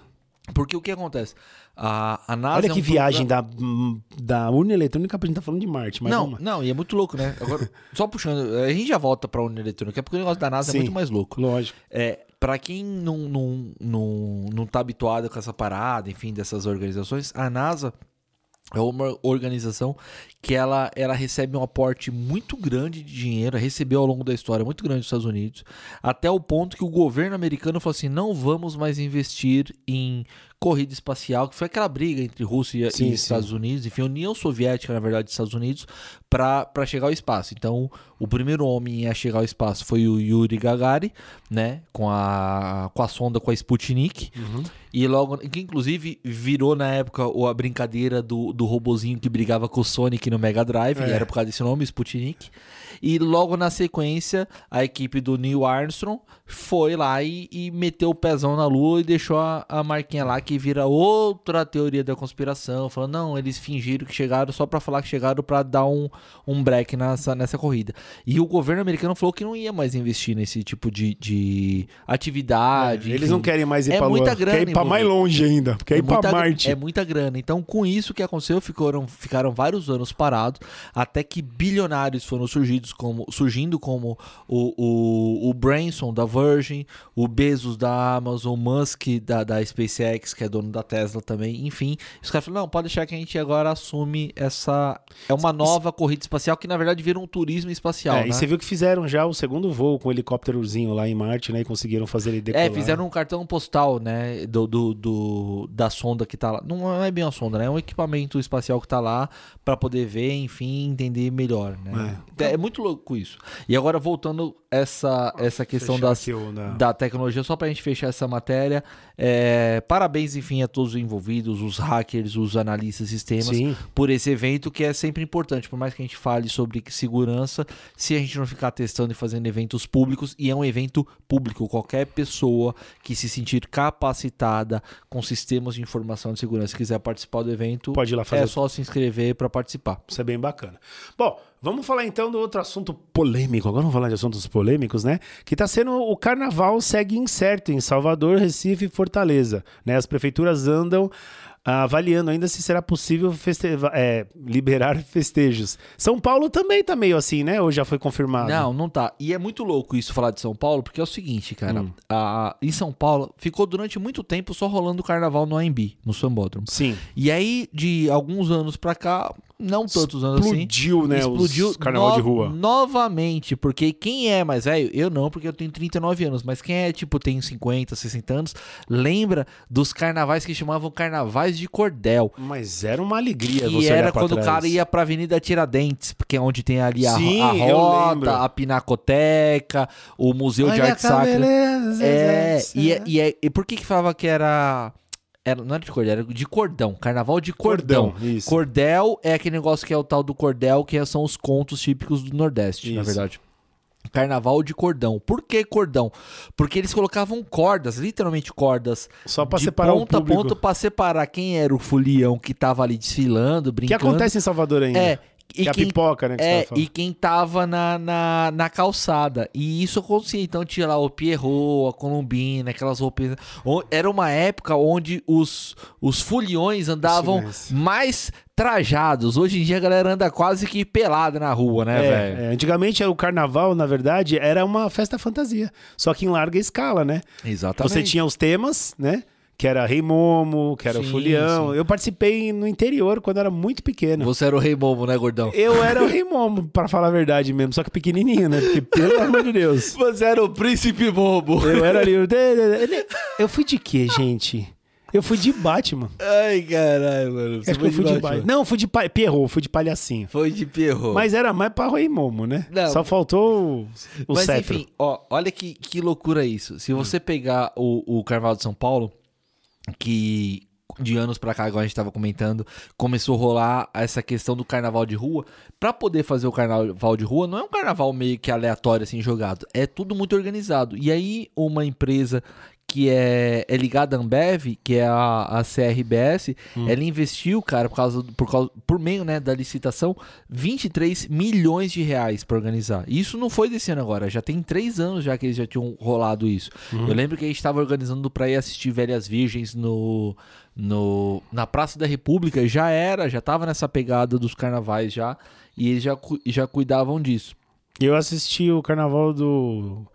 Porque o que acontece? A, a NASA Olha é que um viagem programa... da, da urna eletrônica pra gente tá falando de Marte. Mas não, vamos... não, e é muito louco, né? Agora, só puxando, a gente já volta pra urna eletrônica, porque o negócio da NASA é Sim, é muito mais louco. Lógico. É, pra quem não, não, não, não tá habituado com essa parada, enfim, dessas organizações, a NASA é uma organização que ela, ela recebe um aporte muito grande de dinheiro, recebeu ao longo da história muito grande dos Estados Unidos, até o ponto que o governo americano falou assim: não vamos mais investir em corrida espacial, que foi aquela briga entre Rússia e, Sim, e sim. Estados Unidos, enfim, União Soviética, na verdade, Estados Unidos, para chegar ao espaço. Então, o primeiro homem a chegar ao espaço foi o Yuri Gagarin, né, com a, com a sonda com a Sputnik, e logo, que inclusive virou na época a brincadeira do, do robozinho que brigava com o Sonic no Mega Drive, e É. era por causa desse nome, Sputnik. E logo na sequência, a equipe do Neil Armstrong foi lá e, e meteu o pezão na lua e deixou a, a marquinha lá que vira outra teoria da conspiração, falando, não, eles fingiram que chegaram só pra falar que chegaram pra dar um, um break nessa, nessa corrida. E o governo americano falou que não ia mais investir nesse tipo de, de atividade. É, Eles não querem mais ir É pra muita Lua. grana Quer ir pra mais longe ainda. Quer ir pra Marte. É muita grana. Então, com isso que aconteceu, ficaram, ficaram vários anos parados, até que bilionários foram surgidos como, surgindo como o, o, o Branson da Virgin, o Bezos da Amazon, o Musk da, da SpaceX, que é dono da Tesla também. Enfim, os caras falaram, não, pode deixar que a gente agora assume essa... É uma nova corrida espacial que, na verdade, vira um turismo espacial, É, né? e você viu que fizeram já o segundo voo com o helicópterozinho lá em Marte, né? E conseguiram fazer ele decolar. É, fizeram um cartão postal, né, do, do, do- da sonda que tá lá. Não é bem uma sonda, né? É um equipamento espacial que tá lá pra poder ver, enfim, entender melhor, né? É. muito louco isso. E agora voltando essa essa questão Fechar das, o da- tecnologia, só pra gente fechar essa matéria, é, parabéns, enfim, a todos os envolvidos, os hackers, os analistas de sistemas, Sim. por esse evento que é sempre importante, por mais que a gente fale sobre segurança, se a gente não ficar testando e fazendo eventos públicos, e é um evento público, qualquer pessoa que se sentir capacitada com sistemas de informação de segurança quiser participar do evento, Pode ir lá fazer é só se inscrever para participar. Isso é bem bacana. Bom, vamos falar então do outro assunto polêmico. Agora vamos falar de assuntos polêmicos, né? Que tá sendo o carnaval segue incerto em Salvador, Recife e Fortaleza. Né? As prefeituras andam ah, avaliando ainda se será possível feste- é, liberar festejos. São Paulo também tá meio assim, né? Ou já foi confirmado? Não, não tá. E é muito louco isso falar de São Paulo, porque é o seguinte, cara. Hum. a- em São Paulo, ficou durante muito tempo só rolando o carnaval no AMB, no Sambódromo. Sim. E aí, de alguns anos pra cá, não tantos anos assim. Explodiu, né? Explodiu os carnaval no- de rua. novamente, porque quem é mais velho, eu não, porque eu tenho 39 anos, mas quem é tipo tem 50, 60 anos, lembra dos carnavais que chamavam carnavais de cordel. Mas era uma alegria Que você era quando trás. o cara ia pra Avenida Tiradentes, porque é onde tem ali a, Sim, a rota, a pinacoteca, o Museu de Olha Arte a Sacra. beleza, É, e, é- e, é- e por que que falava que era... era não era de cordel, era de cordão. Carnaval de cordão. Cordão, isso. Cordel é aquele negócio que é o tal do cordel, que são os contos típicos do Nordeste, na Isso. verdade. Carnaval de cordão. Por que cordão? Porque eles colocavam cordas, literalmente cordas. Só pra de separar o ponta a público. ponta pra separar quem era o folião que tava ali desfilando, O que brincando. acontece em Salvador ainda? É. Que é a pipoca, né, é, e quem tava na, na, na calçada. E isso acontecia. Então tinha lá o Pierrot, a Colombina, aquelas roupas. O- Era uma época onde os, os foliões andavam Silêncio. mais trajados. Hoje em dia a galera anda quase que pelada na rua, né, É, velho? é, antigamente o carnaval, na verdade, era uma festa fantasia. Só que em larga escala, né? Exatamente. Você tinha os temas, né? Que era Rei Momo, que era o Sim, Folião. sim. Eu participei no interior quando era muito pequeno. Você era o rei bobo, né, gordão? Eu era o Rei Momo, pra falar a verdade mesmo. Só que pequenininho, né? Porque, pelo amor de Deus. Você era o príncipe bobo. Eu era ali. o- Eu fui de quê, gente? Eu fui de Batman. Ai, caralho, mano. Você Acho que eu fui de Batman. Batman. Não, fui de pa... Pierrot, fui de palhacinho. Foi de Pierrot. Mas era mais pra Rei Momo, né? Não. Só faltou o, o Mas cetro. Hum. enfim, ó, olha que, que loucura isso. Se você pegar o, o Carnaval de São Paulo, que de anos pra cá, igual a gente tava comentando, começou a rolar essa questão do carnaval de rua. Pra poder fazer o carnaval de rua, não é um carnaval meio que aleatório assim jogado, é tudo muito organizado. E aí uma empresa que é, é ligada à Ambev, que é a, a CRBS, Hum. ela investiu, cara, por, causa, do- por, causa, por meio né, da licitação, 23 milhões de reais pra organizar. E isso não foi desse ano agora, já tem três anos já que eles já tinham rolado isso. Eu lembro que a gente tava organizando pra ir assistir Velhas Virgens no, no, na Praça da República, já era, já tava nessa pegada dos carnavais já, e eles já, já cuidavam disso. Eu assisti o carnaval do.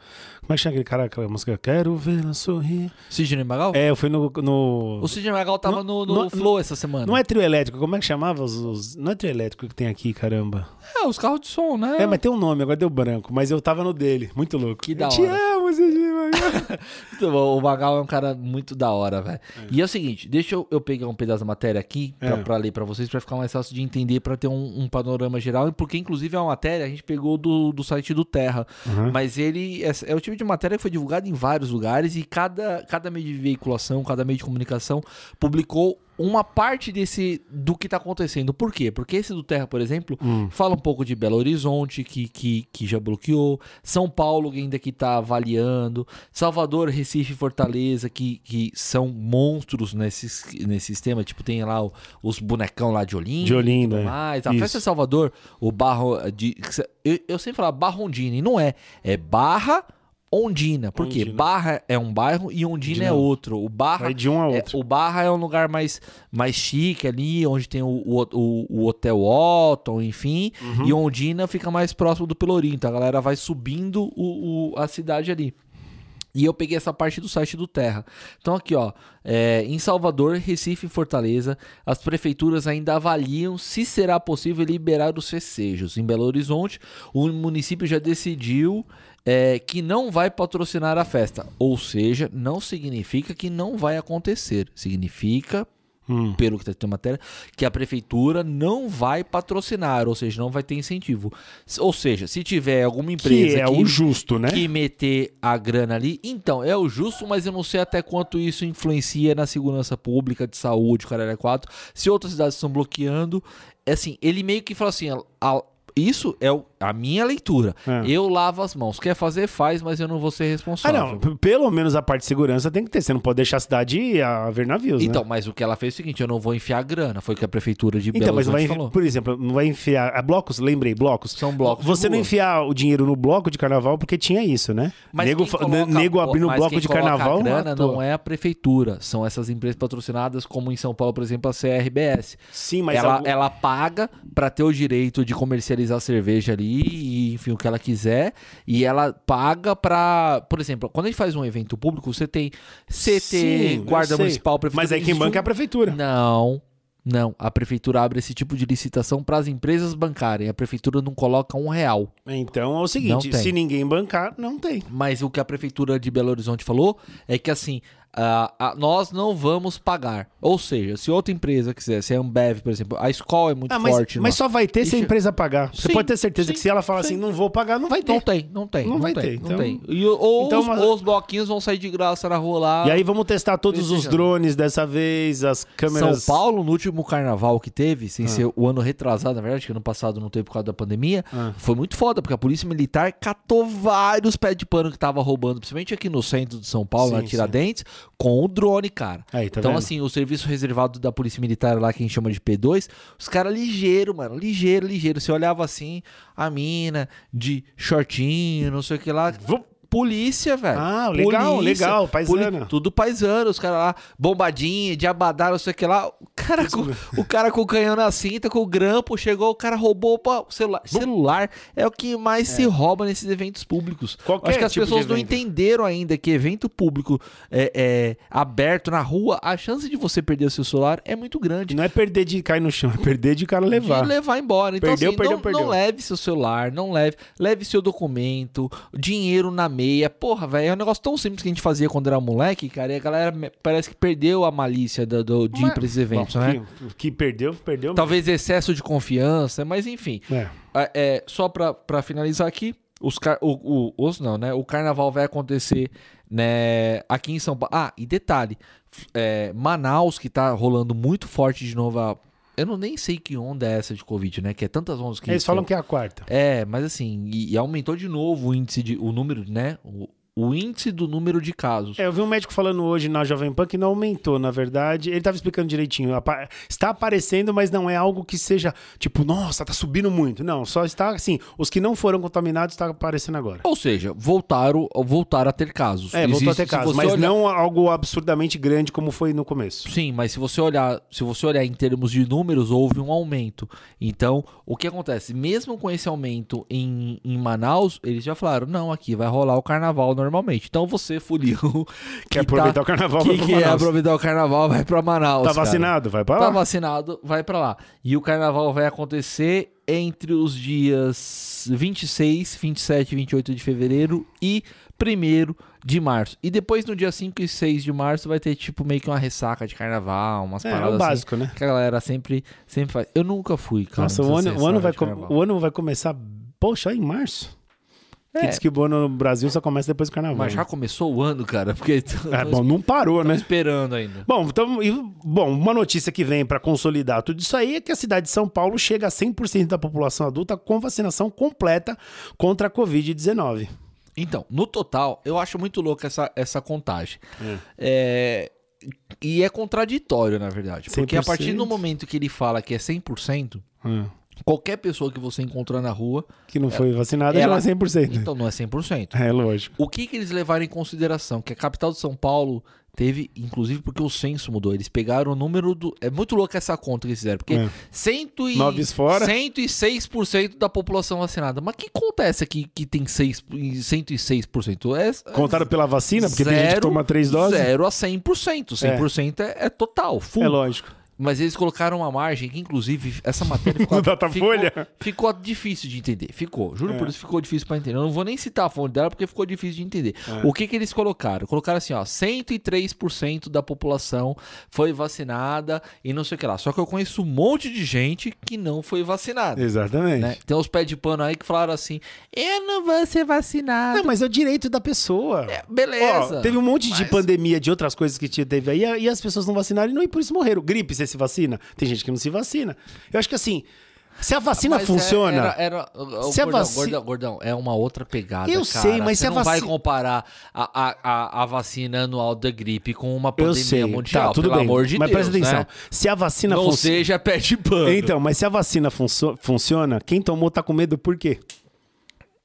Como é que chama aquele cara, aquela música? Quero vê-la sorrir. Sidney Magal? É, eu fui no. no... O Sidney Magal tava Não- no, no não- Flow essa semana. Não é trio elétrico, como é que chamava os, os- Não é trio elétrico que tem aqui, caramba. É, os carros de som, né? É, mas tem um nome, agora deu branco. Mas eu tava no dele, muito louco. Que da eu te hora. Muito bom. O Magal é um cara muito da hora, velho. E é o seguinte, deixa eu, eu pegar um pedaço da matéria aqui pra, É. pra ler pra vocês, pra ficar mais fácil de entender, pra ter um, um panorama geral. Porque, inclusive, é uma matéria, a gente pegou do, do site do Terra. Mas ele é, é o tipo de matéria que foi divulgado em vários lugares e cada, cada meio de veiculação, cada meio de comunicação publicou uma parte desse do que tá acontecendo. Por quê? Porque esse do Terra, por exemplo, fala um pouco de Belo Horizonte, que, que, que já bloqueou, São Paulo, que ainda que tá avaliando, Salvador, Recife Fortaleza, que, que são monstros nesse, nesse sistema. Tipo, tem lá o- os bonecão lá de Olinda. De Olinda, é. mais. A Isso. festa de Salvador, o Barro de. Eu, eu sempre falo Barrondina, e não é. É Barra Ondina. Por quê? Ondina. Barra é um bairro e Ondina é Ondina. outro. O Barra. Vai de um a é- outro. o Barra é um lugar mais, mais chique ali, onde tem o, o, o- o Hotel Otton, enfim. Uhum. E Ondina fica mais próximo do Pelourinho. Então a galera vai subindo o, o- a cidade ali. E eu peguei essa parte do site do Terra. Então aqui, ó, é, em Salvador, Recife e Fortaleza, as prefeituras ainda avaliam se será possível liberar os festejos. Em Belo Horizonte, o município já decidiu é, que não vai patrocinar a festa. Ou seja, não significa que não vai acontecer. Significa Hum. pelo que está na matéria, que a prefeitura não vai patrocinar, ou seja, não vai ter incentivo. Ou seja, se tiver alguma empresa Que é o justo, né? que meter a grana ali, então é o justo, mas eu não sei até quanto isso influencia na segurança pública, de saúde, caralho é quatro. Se outras cidades estão bloqueando, é assim, ele meio que fala assim, a- a- isso é o- a minha leitura. É. Eu lavo as mãos. Quer fazer, faz, mas eu não vou ser Ah, responsável. não. p- Pelo menos a parte de segurança tem que ter. Você não pode deixar a cidade a ver navios, Então, né? mas o que ela fez é o seguinte, eu não vou enfiar grana, foi o que a prefeitura de Então, Belo mas não vai, falou. por exemplo, não vai enfiar. A blocos, lembrei, blocos. São blocos Você não enfiar o dinheiro no bloco de carnaval porque tinha isso, né? nego quem fa- coloca- nego abrindo mas bloco de carnaval. A grana matou. não é a prefeitura, são essas empresas patrocinadas, como em São Paulo, por exemplo, a CRBS. Sim, mas ela, algum- ela paga pra ter o direito de comercializar cerveja ali, e, enfim, o que ela quiser. E ela paga pra. Por exemplo, quando a gente faz um evento público, você tem CT, Sim, Guarda. Municipal, Prefeitura. Mas aí quem banca é a prefeitura. Não. Não, a prefeitura abre esse tipo de licitação para as empresas bancarem. A prefeitura não coloca um real. Então é o seguinte: se ninguém bancar, não tem. Mas o que a prefeitura de Belo Horizonte falou é que assim, ah, ah, nós não vamos pagar. Ou seja, se outra empresa quiser, se a Ambev, por exemplo, a escola é muito Ah, mas, forte. mas lá. só vai ter se a empresa pagar. Você Sim, pode ter certeza sim, que se ela falar sim. assim, não vou pagar, não vai ter. Não tem, não tem. Não Não, vai tem, ter, não então- tem. E, ou então, os, mas- os bloquinhos vão sair de graça na rua lá. E aí vamos testar todos os drones dessa vez, as câmeras. São Paulo, no último carnaval que teve, sem Ah. ser o ano retrasado, na verdade, que ano passado não teve por causa da pandemia, Ah. foi muito foda, porque a polícia militar catou vários pés de pano que tava roubando, principalmente aqui no centro de São Paulo, Sim, na. Tiradentes, com o drone, cara. Aí, tá então, vendo? assim, o serviço reservado da polícia militar lá, que a gente chama de P2, os caras ligeiro, mano, ligeiro, ligeiro. Você olhava assim, a mina de shortinho, não sei o que lá. Polícia, velho. Ah, legal, legal, paisana. Poli- Tudo paisano, os caras lá, bombadinha, de abadar, não sei o que lá. O cara, com, o cara com o canhão na cinta, com o grampo, chegou, o cara roubou o celular. Celular é o que mais se rouba nesses eventos públicos. Qualquer Acho que as tipo pessoas não entenderam ainda que evento público é, é, aberto na rua, a chance de você perder o seu celular é muito grande. Não é perder de cair no chão, é perder de cara levar. De levar embora. Então, Perdeu, assim, perdeu, não, perdeu. não leve seu celular, não leve. Leve seu documento, dinheiro na meia. Porra, velho, é um negócio tão simples que a gente fazia quando era moleque, cara, e a galera me- parece que perdeu a malícia do, do- de ir pra esses eventos, Bom, né? Que, que perdeu, perdeu. Talvez excesso de confiança, mas enfim. É. É, é, só pra, pra finalizar aqui, os, car o, o- os não, né? O carnaval vai acontecer né, aqui em São Paulo. Ah, e detalhe: é, Manaus, que tá rolando muito forte de novo. a- Eu não nem sei que onda é essa de Covid, né? Que é tantas ondas que. Eles falam que é a quarta. É, mas assim, e, e aumentou de novo o índice de. o número, né? O, o índice do número de casos. É, eu vi um médico falando hoje na Jovem Pan que não aumentou, na verdade. Ele tava explicando direitinho. Está aparecendo, mas não é algo que seja tipo, nossa, tá subindo muito. Não, só está assim. Os que não foram contaminados está aparecendo agora. Ou seja, voltaram, voltaram a ter casos. É, voltou a Existe- ter casos, mas olhar- não algo absurdamente grande como foi no começo. Sim, mas se você olhar, se você olhar em termos de números, houve um aumento. Então, o que acontece? Mesmo com esse aumento em, em Manaus, eles já falaram, não, aqui vai rolar o carnaval normalmente. Então você, fuliu, Quer aproveitar o carnaval, vai que pra quer Manaus. aproveitar o carnaval, vai pra Manaus. Tá cara. vacinado? Vai pra Tá lá. vacinado, vai pra lá. E o carnaval vai acontecer entre os dias 26, 27 e 28 de fevereiro e 1 de março. E depois no dia 5 e 6 de março vai ter tipo meio que uma ressaca de carnaval, umas É, paradas é o assim, básico, né? que a galera sempre, sempre faz. Eu nunca fui, cara. Nossa, o ano, o, ano vai com- o ano vai começar, poxa, em março. Que É. diz que o ano no Brasil só começa depois do carnaval. Mas já começou o ano, cara, porque tô, É, bom, não parou, tô né? esperando ainda. Bom, então, e- bom, uma notícia que vem para consolidar tudo isso aí é que a cidade de São Paulo chega a 100% da população adulta com vacinação completa contra a Covid-19. Então, no total, eu acho muito louco essa, essa contagem. É, E é contraditório, na verdade. Porque a 100%. partir do momento que ele fala que é 100%, É. qualquer pessoa que você encontrar na rua, Que não foi vacinada ela- já não é 100%. então não é 100%. É lógico. O que, que eles levaram em consideração? Que a capital de São Paulo teve, inclusive porque o censo mudou, eles pegaram o número do... É muito louco essa conta que eles fizeram, porque É. cento e... Noves fora. 106% da população vacinada. Mas que conta é essa aqui que tem 6, 106%? É, Contaram pela vacina, porque tem gente que Zero- toma três doses. 0 a 100%. 100% é, é total, full. É lógico. Mas eles colocaram uma margem que, inclusive, essa matéria ficou, Datafolha? ficou, ficou difícil de entender. Ficou. Juro É. por isso ficou difícil pra entender. Eu não vou nem citar a fonte dela porque ficou difícil de entender. É. O que que eles colocaram? Colocaram assim, ó, 103% da população foi vacinada e não sei o que lá. Só que eu conheço um monte de gente que não foi vacinada. Exatamente. Né? Tem uns pés de pano aí que falaram assim: eu não vou ser vacinado. Não, mas é o direito da pessoa. É, beleza. Ó, teve um monte de Mas- pandemia de outras coisas que te- teve aí e as pessoas não vacinaram e, não, e por isso morreram. Gripe, você se vacina? Tem gente que não se vacina. Eu acho que assim, se a vacina Mas é- funciona. Era, era- Se a gordão, vaci- gordão, gordão, é uma outra pegada. Eu cara. sei, mas Você se a não vai comparar a, a, a, a vacina anual da gripe com uma Eu pandemia sei, mundial. tá, tudo pelo bem. amor de mas Deus. presta atenção. né? Se a vacina Não funciona. seja pé de pano. Então, mas se a vacina funcio- funciona, quem tomou tá com medo por quê?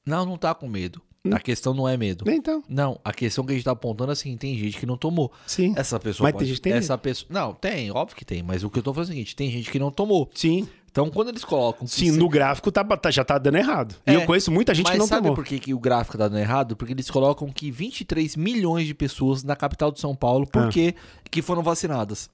Não, não tá com medo. Hum? A questão não é medo. Então, Não, a questão que a gente tá apontando é assim, tem gente que não tomou. sim. Essa pessoa Mas pode... tem gente tem essa pessoa... Não, tem, óbvio que tem. Mas o que eu tô falando é o seguinte, tem gente que não tomou. Sim. Então, quando eles colocam... Sim, se- no gráfico tá, tá- já tá dando errado. E É, eu conheço muita gente que não sabe tomou. por que, que o gráfico tá dando errado? Porque eles colocam que 23 milhões de pessoas na capital de São Paulo, Ah. porque que foram vacinadas.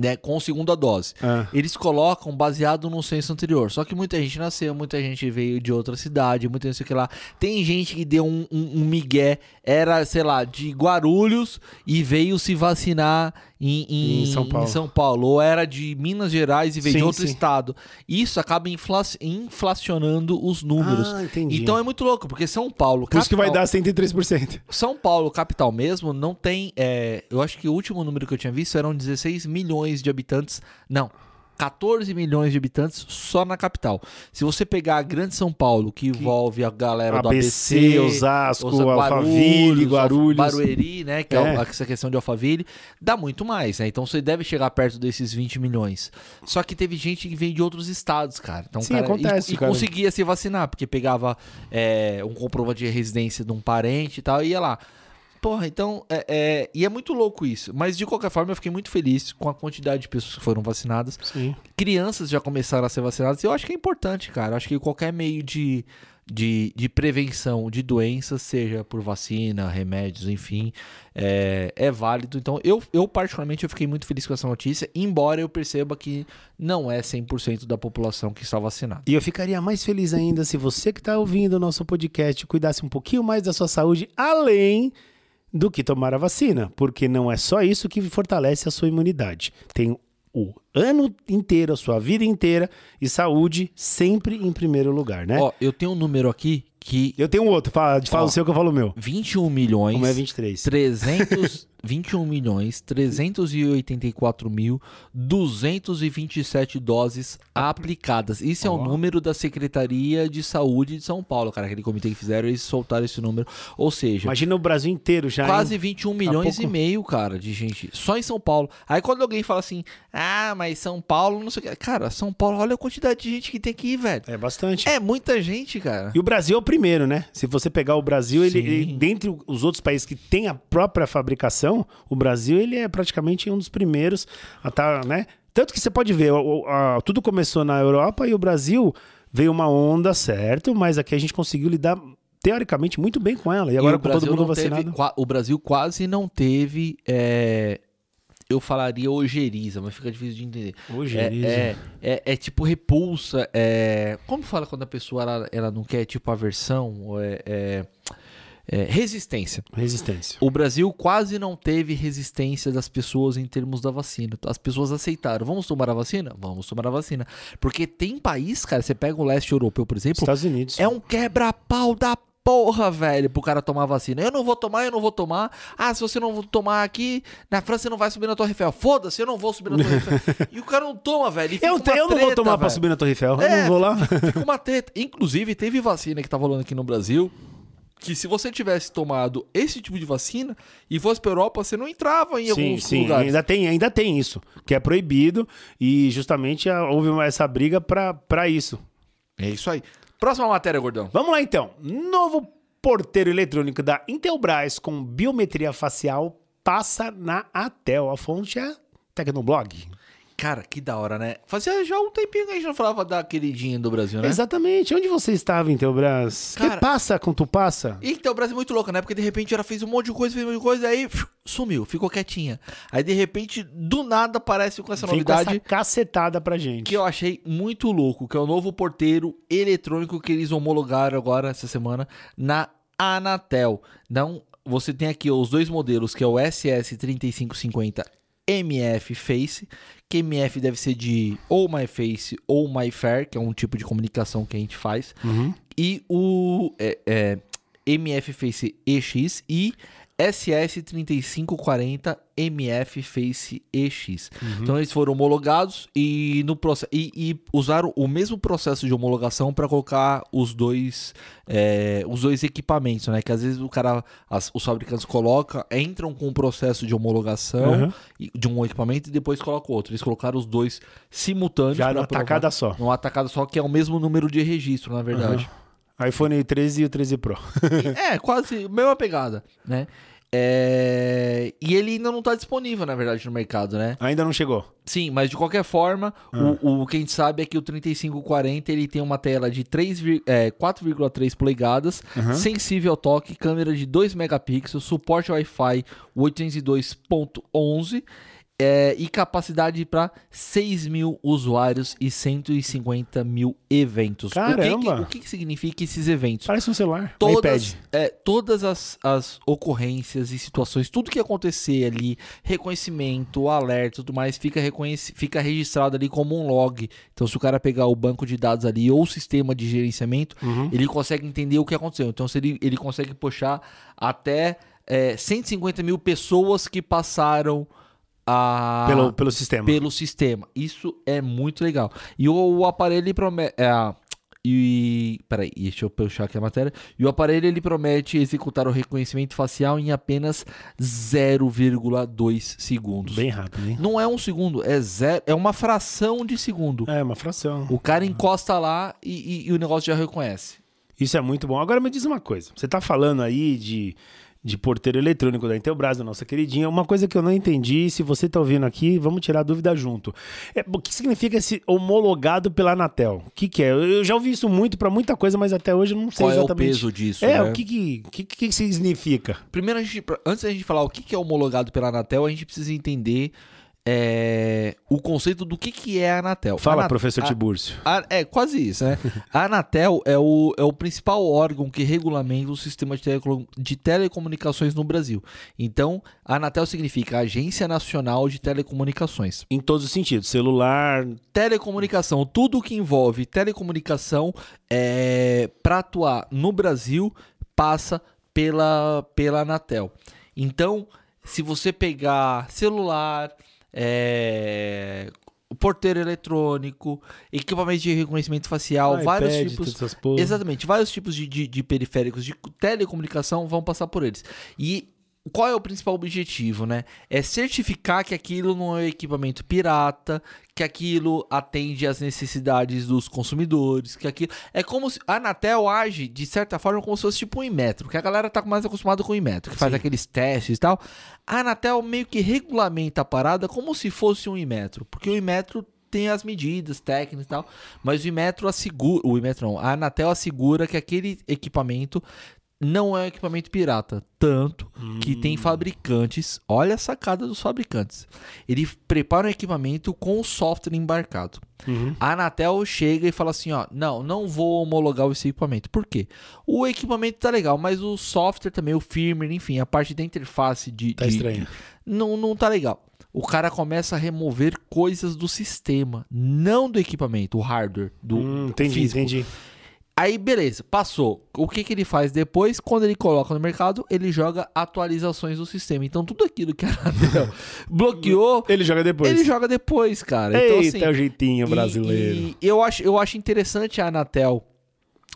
Né, com segunda dose. Ah. Eles colocam baseado no censo anterior. Só que muita gente nasceu, muita gente veio de outra cidade, muita gente sei que lá. Tem gente que deu um, um, um migué, era, sei lá, de Guarulhos e veio se vacinar em, em- Em São Paulo. em São Paulo. Ou era de Minas Gerais e veio de Sim, outro sim. estado. Isso acaba infla- inflacionando os números. Ah, entendi. Então é muito louco, porque São Paulo. Por isso que vai dar 103%. São Paulo, capital mesmo, não tem. é, eu acho que o último número que eu tinha visto eram 16 milhões de habitantes. Não. 14 milhões de habitantes só na capital. Se você pegar a Grande São Paulo, que envolve a galera do ABC, ABC, Osasco, os Alphaville, Guarulhos. Barueri, né, que é. É. essa questão de Alphaville, dá muito mais, né? Então você deve chegar perto desses 20 milhões. Só que teve gente que veio de outros estados, cara. Então, Sim, cara, e- acontece, e, cara. conseguia se vacinar, porque pegava é, um comprovante de residência de um parente e tal, e ia lá. Porra, então, é, é- e é muito louco isso. Mas de qualquer forma, eu fiquei muito feliz com a quantidade de pessoas que foram vacinadas. Sim. Crianças já começaram a ser vacinadas. E eu acho que é importante, cara. Eu acho que qualquer meio de, de, de prevenção de doenças, seja por vacina, remédios, enfim, é, é válido. Então, eu, eu, particularmente, eu fiquei muito feliz com essa notícia, embora eu perceba que não é 100% da população que está vacinada. E eu ficaria mais feliz ainda se você que está ouvindo o nosso podcast cuidasse um pouquinho mais da sua saúde, além do que tomar a vacina, porque não é só isso que fortalece a sua imunidade. Tem o ano inteiro, a sua vida inteira e saúde sempre em primeiro lugar, né? Ó, eu tenho um número aqui que Eu tenho um outro, fala, fala Ó, o seu que eu falo o meu. 21 milhões... Como é 23? 300, 21 milhões 384 mil 227 doses aplicadas. Isso é o número da Secretaria de Saúde de São Paulo, cara. Aquele comitê que fizeram, eles soltaram esse número. Ou seja, Imagina o Brasil inteiro já. quase hein? 21 milhões pouco- e meio, cara, de gente. Só em São Paulo. Aí quando alguém fala assim, ah, mas São Paulo, não sei o que. Cara, São Paulo, olha a quantidade de gente que tem aqui, velho. É bastante. É muita gente, cara. E o Brasil é o primeiro, né? Se você pegar o Brasil, ele, ele- dentre os outros países que têm a própria fabricação, o Brasil ele é praticamente um dos primeiros a estar, né? Tanto que você pode ver, o- a- tudo começou na Europa e o Brasil veio uma onda, certo? Mas aqui a gente conseguiu lidar teoricamente muito bem com ela. E agora o com todo Brasil mundo não teve- vacinado. qua- o Brasil quase não teve é, eu falaria ojeriza, mas fica difícil de entender. Ojeriza. É, é, é, é tipo repulsa. É... Como fala quando a pessoa ela, ela não quer, tipo, aversão? Ou é, é, resistência. Resistência. O Brasil quase não teve resistência das pessoas em termos da vacina. As pessoas aceitaram. Vamos tomar a vacina? Vamos tomar a vacina. Porque tem país, cara, você pega o leste europeu, por exemplo, Estados Unidos. é um quebra-pau da porra, velho, pro cara tomar vacina. Eu não vou tomar, eu não vou tomar. Ah, se você não tomar aqui, na França você não vai subir na Torre Eiffel. Foda-se, eu não vou subir na Torre Eiffel. e o cara não toma, velho. Eu, eu não vou treta, tomar pra velho. subir na Torre Eiffel. Eu É, não vou lá. Fica uma treta. Inclusive, teve vacina que tá rolando aqui no Brasil. Que se você tivesse tomado esse tipo de vacina e fosse pra Europa, você não entrava em Sim, alguns sim, lugares. ainda tem, ainda tem isso, que é proibido e justamente ah, houve essa briga pra isso. É isso aí. Próxima matéria, gordão. Vamos lá então. Novo porteiro eletrônico da Intelbras com biometria facial passa na Atel. A fonte é Tecnoblog. Cara, que da hora, né? Fazia já um tempinho que a gente não falava da queridinha do Brasil, né? Exatamente. Onde você estava, Intelbras? Cara- que passa com tu passa? E o Brasil é muito louco, né? Porque de repente ela fez um monte de coisa, fez um monte de coisa, aí sumiu, ficou quietinha. Aí de repente, do nada, aparece com essa Vem com novidade essa cacetada pra gente. que eu achei muito louco, que é o novo porteiro eletrônico que eles homologaram agora essa semana na Anatel. Então, você tem aqui os dois modelos, que é o SS3550 MF Face, que MF deve ser de ou MyFace ou MyFair, que é um tipo de comunicação que a gente faz, Uhum. e o é, é, MF Face EX e SS3540 MF Face EX. Então eles foram homologados e no processo e, e usaram o mesmo processo de homologação para colocar os dois é, os dois equipamentos, né? Que às vezes o cara as- os fabricantes colocam entram com um processo de homologação Uhum. de um equipamento e depois colocam outro. Eles colocaram os dois simultâneos Já numa provar- tacada só. numa tacada só que é o mesmo número de registro, na verdade. iPhone 13 e o 13 Pro. É, quase, mesma pegada, né? É, E ele ainda não tá disponível, na verdade, no mercado, né? Ainda não chegou. Sim, mas de qualquer forma, o, o que a gente sabe é que o 3540 ele tem uma tela de 3 vir- é, 4,3 polegadas, sensível ao toque, câmera de 2 megapixels, suporte Wi-Fi 802.11 é, e capacidade para 6 mil usuários e 150 mil eventos. O que que- Caramba! O que, significa esses eventos? Parece um celular. iPad. todas, é, todas as, as ocorrências e situações, tudo que acontecer ali, reconhecimento, alerta, tudo mais, fica, reconheci, fica registrado ali como um log. Então, se o cara pegar o banco de dados ali ou o sistema de gerenciamento, Uhum. ele consegue entender o que aconteceu. Então, se ele, ele consegue puxar até é, 150 mil pessoas que passaram a Pelo, pelo sistema. pelo sistema. Isso é muito legal. E o, o aparelho ele promete. É, e. Peraí, deixa eu puxar aqui a matéria. E o aparelho ele promete executar o reconhecimento facial em apenas 0,2 segundos. Bem rápido, hein? Não é um segundo, é zero, é uma fração de segundo. É, uma fração. O cara encosta lá e, e- e o negócio já reconhece. Isso é muito bom. Agora me diz uma coisa. Você tá falando aí de, de porteiro eletrônico da Intelbras, da nossa queridinha. Uma coisa que eu não entendi, se você tá ouvindo aqui, vamos tirar a dúvida junto. É, o que significa esse homologado pela Anatel? O que, que é? Eu já ouvi isso muito pra muita coisa, mas até hoje eu não sei Qual é o exatamente. peso disso? É, né? o que que, que, que significa? Primeiro, a gente, antes da gente falar o que que é homologado pela Anatel, a gente precisa entender é, o conceito do que, que é a Anatel. Fala, Ana- professor Tibúrcio. A- é, quase isso, né? A Anatel é o, é o principal órgão que regulamenta o sistema de, de telecomunicações no Brasil. Então, a Anatel significa Agência Nacional de Telecomunicações. Em todos os sentidos. Celular, Telecomunicação, tudo que envolve telecomunicação é, para atuar no Brasil passa pela, pela Anatel. Então, se você pegar celular, é, porteiro eletrônico, equipamento de reconhecimento facial, iPad, vários tipos. Exatamente, vários tipos de, de- de periféricos de telecomunicação vão passar por eles. E qual é o principal objetivo, né? É certificar que aquilo não é equipamento pirata, que aquilo atende às necessidades dos consumidores, que aquilo. É como se. A Anatel age, de certa forma, como se fosse tipo um Inmetro, que a galera tá mais acostumada com o Inmetro, que faz Sim. aqueles testes e tal. A Anatel meio que regulamenta a parada como se fosse um Inmetro, porque o Inmetro tem as medidas técnicas e tal, mas o Imetro assegura, o Imetro não, a Anatel assegura que aquele equipamento não é um equipamento pirata. Tanto que tem fabricantes. Olha a sacada dos fabricantes. Ele prepara um equipamento com o software embarcado. A Anatel chega e fala assim: ó, não, não vou homologar esse equipamento. Por quê? O equipamento tá legal, mas o software também, o firmware, enfim, a parte da interface de. Tá de- estranho. não, não tá legal. O cara começa a remover coisas do sistema, não do equipamento, o hardware, do Hum, entendi, físico. entendi. Aí, beleza, passou. O que, que ele faz depois? Quando ele coloca no mercado, ele joga atualizações do sistema. Então, tudo aquilo que a Anatel bloqueou, Ele joga depois. ele joga depois, cara. Então, Eita, assim, é o jeitinho e- brasileiro. e eu, acho, eu acho interessante a Anatel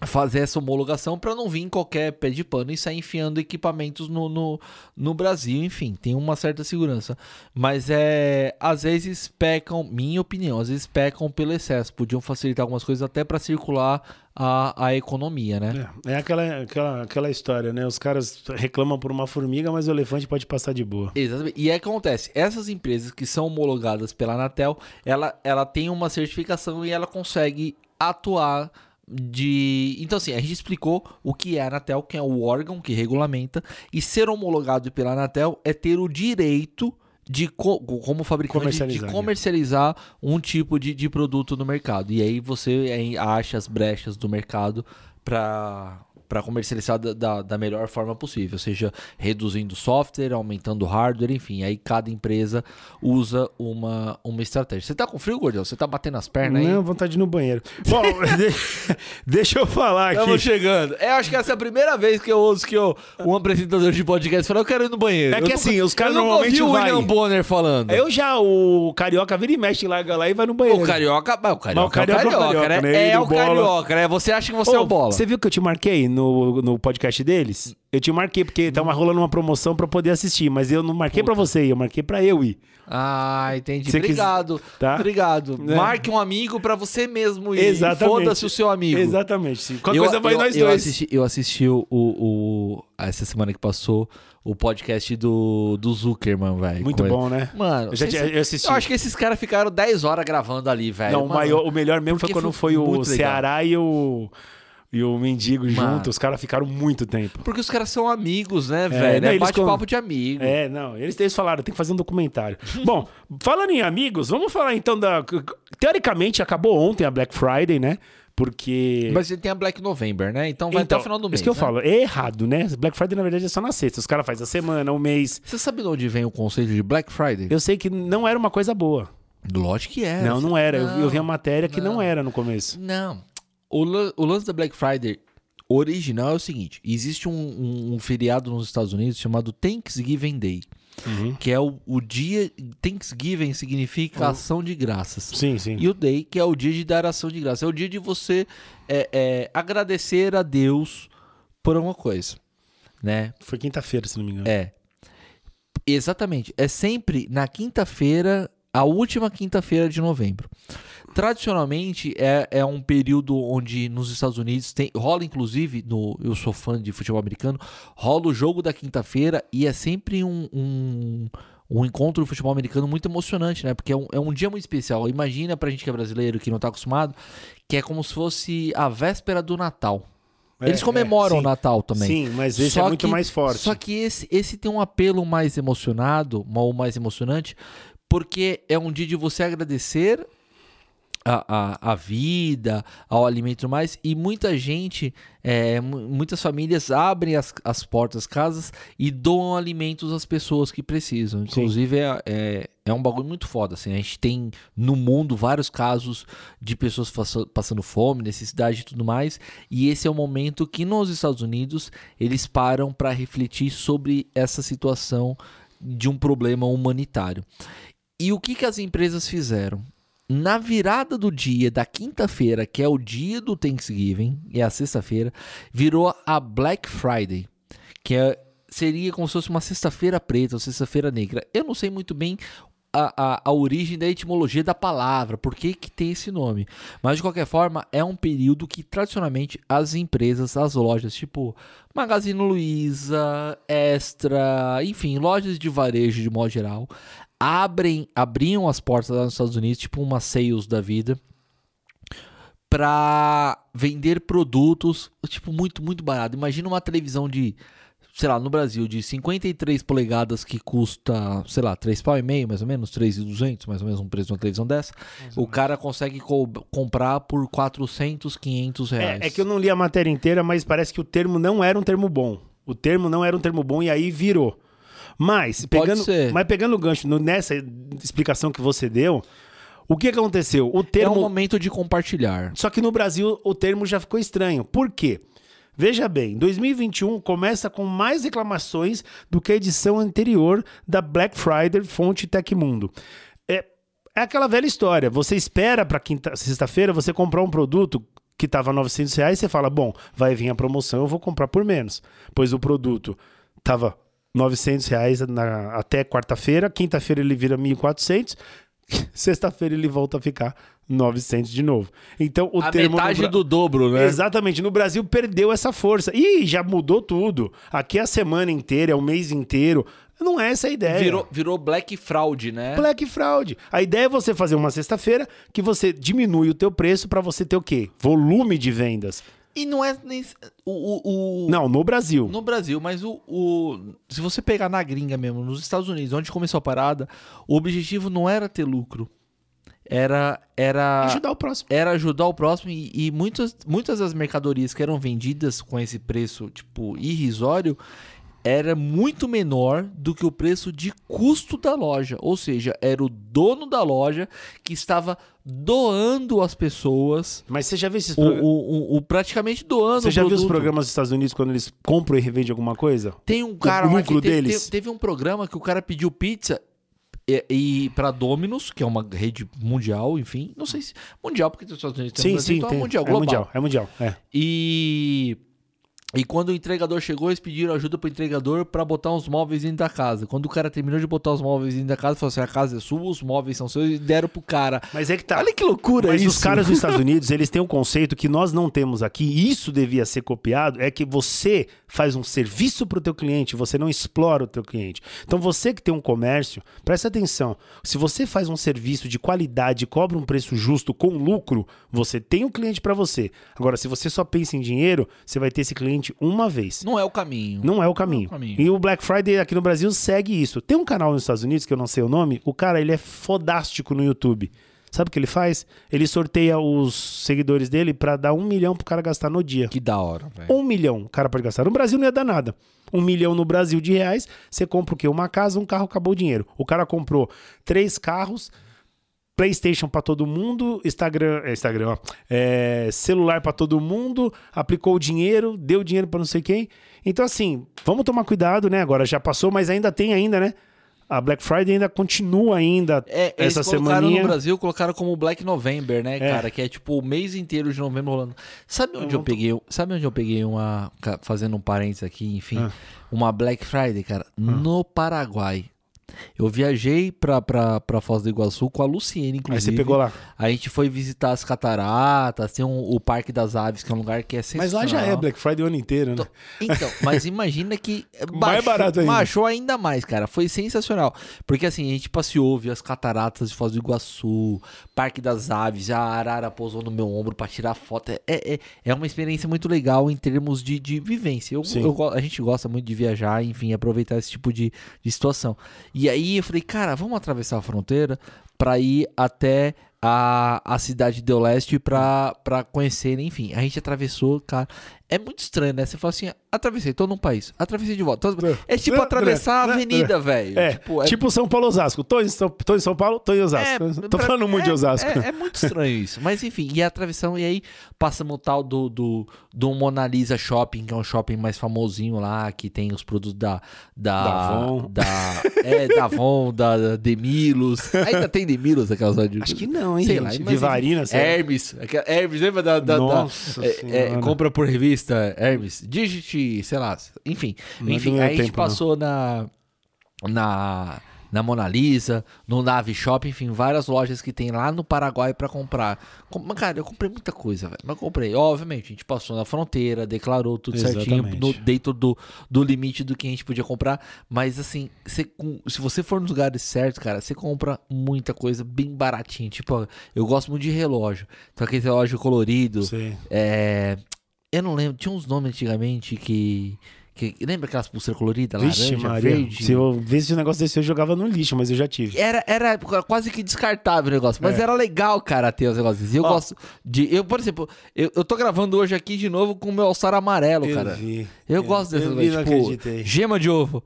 fazer essa homologação para não vir em qualquer pé de pano e sair enfiando equipamentos no, no, no Brasil. Enfim, tem uma certa segurança. Mas é. Às vezes pecam, minha opinião, às vezes pecam pelo excesso. Podiam facilitar algumas coisas até para circular a, a economia, né? É, é aquela, aquela, aquela história, né? Os caras reclamam por uma formiga, mas o elefante pode passar de boa. Exatamente. E é que acontece, essas empresas que são homologadas pela Anatel, ela, ela tem uma certificação e ela consegue atuar de... Então assim, a gente explicou o que é a Anatel, que é o órgão que regulamenta, e ser homologado pela Anatel é ter o direito de, co- como fabricante, de Comercializar, né? comercializar um tipo de, de produto no mercado. E aí você é, acha as brechas do mercado para para comercializar da, da, da melhor forma possível, seja reduzindo software, aumentando hardware, enfim. Aí cada empresa usa uma, uma estratégia. Você tá com frio, Gordão? Você tá batendo as pernas aí? Não, vontade de ir no banheiro. Bom, de- deixa eu falar aqui. Estamos chegando. É, acho que essa é a primeira vez que eu ouço que eu, um apresentador de podcast fala, eu quero ir no banheiro. É Eu que nunca- assim, os caras eu nunca normalmente ouvi o vai. William Bonner falando. Eu já, o carioca vira e mexe, larga lá e vai no banheiro. O carioca, mas o carioca, Mas o carioca é o carioca, carioca, né? né? É do o carioca, né? Você acha que você é Ô, o bola. Você viu que eu te marquei no, no podcast deles? Eu te marquei porque tava rolando uma promoção pra poder assistir, mas eu não marquei pra você, eu marquei pra eu ir. Ah, entendi. Você quis- Obrigado. tá? Obrigado. É. Marque um amigo pra você mesmo ir. Exatamente. Foda-se o seu amigo. Exatamente. Qualquer coisa vai eu- nós eu dois. Assisti, eu assisti o, o, o- essa semana que passou o podcast do, do Zuckerman, velho. Muito Com ele. bom, né? Mano, Eu já tinha- eu assisti. eu acho que esses caras ficaram 10 horas gravando ali, velho. Não, o, Mano, maior, o melhor mesmo foi porque quando foi foi o muito legal. Ceará e o, e o Mendigo Mano. junto. Os caras ficaram muito tempo. Porque os caras são amigos, né, velho? né, É, bate-papo com- de amigo. É, não, eles, eles falaram, tem que fazer um documentário. Bom, falando em amigos, vamos falar então da. Teoricamente, acabou ontem a Black Friday, né? Porque. Mas tem a Black November, né? Então vai até Então, o final do mês. Isso que eu né? falo, é errado, né? Black Friday, na verdade, é só na sexta. Os caras fazem a semana, o mês. Você sabe de onde vem o conceito de Black Friday? Eu sei que não era uma coisa boa. Lógico que é. não, não era. Eu- eu, vi a Não, matéria que não. não. era no começo. Não. O, o lance da Black Friday original é o seguinte: existe um, um- um feriado nos Estados Unidos chamado Thanksgiving Day, Uhum. que é o, o dia. Thanksgiving significa ação de graças. Sim, sim. E o Day, que é o dia de dar ação de graça. É o dia de você é, é, agradecer a Deus por alguma coisa. Né? Foi quinta-feira, se não me engano. É. Exatamente. É sempre na quinta-feira, a última quinta-feira de novembro. Tradicionalmente é, é um período onde nos Estados Unidos tem, rola inclusive no eu sou fã de futebol americano rola o jogo da quinta-feira e é sempre um, um, um encontro do futebol americano muito emocionante, né? Porque é um, é um dia muito especial. Imagina pra gente que é brasileiro que não tá acostumado que é como se fosse a véspera do Natal. É, Eles comemoram é, o. Natal também. Sim, mas esse Só é muito que- mais forte. Só que esse, esse tem um apelo mais emocionado, ou mais emocionante, porque é um dia de você agradecer a, a, a vida, ao alimento e tudo mais, e muita gente, é, mu- muitas famílias abrem as, as portas das casas e doam alimentos às pessoas que precisam. Inclusive, é, é, é um bagulho muito foda. Assim, a gente tem no mundo vários casos de pessoas passando fome, necessidade e tudo mais, e esse é o momento que nos Estados Unidos eles param para refletir sobre essa situação de um problema humanitário. E o que, que as empresas fizeram? Na virada do dia da quinta-feira, que é o dia do Thanksgiving, e é a sexta-feira, virou a Black Friday, que é- seria como se fosse uma sexta-feira preta ou sexta-feira negra. Eu não sei muito bem a, a, a origem da etimologia da palavra, por que, que tem esse nome. Mas de qualquer forma, é um período que tradicionalmente as empresas, as lojas, tipo Magazine Luiza, Extra, enfim, lojas de varejo de modo geral, abrem, abriam as portas lá nos Estados Unidos, tipo uma sales da vida, pra vender produtos, tipo, muito, muito barato. Imagina uma televisão de, sei lá, no Brasil, de 53 polegadas que custa, sei lá, 3 pau e meio, mais ou menos, 3,200, mais ou menos um preço de uma televisão dessa. O cara consegue co- comprar por 400, 500 reais. É, é que eu não li a matéria inteira, mas parece que o termo não era um termo bom. O termo não era um termo bom e aí virou. Mas, pegando, mas pegando o gancho no- nessa explicação que você deu, o que aconteceu? O É um termo. momento de compartilhar. Só que no Brasil o termo já ficou estranho. Por quê? Veja bem, 2021 começa com mais reclamações do que a edição anterior da Black Friday fonte Tecmundo. É, é aquela velha história. Você espera para quinta, sexta-feira você comprar um produto que estava 900 reais, você fala, bom, vai vir a promoção, eu vou comprar por menos. Pois o produto estava 900 reais na- até quarta-feira, quinta-feira ele vira 1.400, sexta-feira ele volta a ficar 900 de novo. Então o a termo no metade Bra- do dobro, né? Exatamente, no Brasil perdeu essa força. Ih, já mudou tudo. Aqui é a semana inteira, é o mês inteiro. Não é essa a ideia. Virou, virou Black Fraud, né? Black Fraud. A ideia é você fazer uma sexta-feira que você diminui o teu preço para você ter o quê? Volume de vendas. E não é nem. O, o, o- Não, no Brasil. No Brasil, mas o, o. Se você pegar na gringa mesmo, nos Estados Unidos, onde começou a parada, o objetivo não era ter lucro. Era. Era. Ajudar o próximo. Era ajudar o próximo e, e muitas, muitas das mercadorias que eram vendidas com esse preço, tipo, irrisório, era muito menor do que o preço de custo da loja. Ou seja, era o dono da loja que estava doando às pessoas, Mas você já viu esses o, programas? o- o- o- praticamente doando Você o já viu os programas dos Estados Unidos quando eles compram e revendem alguma coisa? Tem um cara o lá que lucro teve, deles? teve- teve um programa que o cara pediu pizza e, e para Domino's, que é uma rede mundial, enfim, não sei se mundial porque os Estados Unidos tem Sim, Brasil, sim, então tem. é mundial, é global. mundial, é mundial, é. E e quando o entregador chegou, eles pediram ajuda pro entregador para botar uns móveis dentro da casa. Quando o cara terminou de botar os móveis dentro da casa, falou assim: "A casa é sua, os móveis são seus" e deram pro cara. Mas é que tá. Olha que loucura Mas isso. os caras dos Estados Unidos, eles têm um conceito que nós não temos aqui, e isso devia ser copiado, é que você faz um serviço para o teu cliente, você não explora o teu cliente. Então você que tem um comércio, presta atenção, se você faz um serviço de qualidade, cobra um preço justo com lucro, você tem um cliente para você. Agora, se você só pensa em dinheiro, você vai ter esse cliente uma vez. Não é o caminho. Não é o caminho. É o caminho. E o Black Friday aqui no Brasil segue isso. Tem um canal nos Estados Unidos, que eu não sei o nome, o cara, ele é fodástico no YouTube. Sabe o que ele faz? Ele sorteia os seguidores dele pra dar um milhão pro cara gastar no dia. Que da hora, velho. Um milhão o cara pode gastar. No Brasil não ia dar nada. Um milhão no Brasil de reais, você compra o quê? Uma casa, um carro, acabou o dinheiro. O cara comprou três carros, PlayStation pra todo mundo, Instagram, é, Instagram, ó, é, celular pra todo mundo, aplicou o dinheiro, deu dinheiro pra não sei quem. Então assim, vamos tomar cuidado, né? Agora já passou, mas ainda tem ainda, né? A Black Friday ainda continua ainda É, eles essa colocaram semaninha. no Brasil, colocaram como Black November, né, É. cara? Que é tipo o mês inteiro de novembro rolando. Sabe onde eu, tô- peguei, sabe onde eu peguei uma, fazendo um parênteses aqui, enfim, Ah. uma Black Friday, cara? No Paraguai. Eu viajei pra, pra, pra Foz do Iguaçu com a Luciene, Aí inclusive. você pegou lá. A gente foi visitar as cataratas, tem um- o Parque das Aves, que é um lugar que é Mas sensacional. lá já é Black Friday o ano inteiro, né? Então, mas imagina que Mais baixou, barato ainda. baixou ainda mais, cara. Foi sensacional. Porque assim, a gente passeou, viu as cataratas de Foz do Iguaçu, Parque das Aves, a arara pousou no meu ombro pra tirar foto. É, é, é uma experiência muito legal em termos de, de vivência. Eu, eu a gente gosta muito de viajar, enfim, aproveitar esse tipo de, de situação. E aí eu falei, cara, vamos atravessar a fronteira pra ir até a, a cidade do leste pra conhecer, enfim. A gente atravessou, cara. É muito estranho, né? Você fala assim, atravessei, tô num país, atravessei de volta. tô- É tipo atravessar a avenida, velho. É, tipo, São Paulo Osasco. Tô em São, tô em São Paulo, tô em Osasco. tô pra- falando muito de é- Osasco. É, é muito estranho isso. Mas enfim, e a atravessão, e aí passamos o tal do, do, do Mona Lisa Shopping, que é um shopping mais famosinho lá, que tem os produtos da. Da, Da Avon. Da, é, da Avon, da, da Demilos. Ainda tem Demilos, de- Acho que não, hein, Sei gente? lá, mas, Vivarina. Hermes. aquela- Hermes, lembra da. da, da- Nossa é, é, compra por revista, Hermes. Digit, sei lá. Enfim. Não é enfim, aí a gente tempo, não. passou na. Na. na Mona Lisa, no Nave Shop, enfim, várias lojas que tem lá no Paraguai pra comprar. Mas, cara, eu comprei muita coisa, velho. Mas eu comprei. Obviamente, a gente passou na fronteira, declarou tudo certinho, Exatamente. no- dentro do, do limite do que a gente podia comprar. Mas, assim, com- se você for nos lugares certos, cara, você compra muita coisa bem baratinha. Tipo, eu gosto muito de relógio. Então, aquele relógio colorido. É, eu não lembro, tinha uns nomes antigamente que. que lembra aquelas pulseiras coloridas, Vixe, laranja, Maria. verde? Se eu visse um negócio desse, eu jogava no lixo, mas eu já tive. Era, era quase que descartável o negócio, mas É. era legal, cara, ter os negócios. E eu Ó. gosto de. Eu, por exemplo, eu, eu tô gravando hoje aqui de novo com o meu alçar amarelo, cara. vi. Eu gosto dessas eu vi, coisas, não tipo, acreditei. gema de ovo.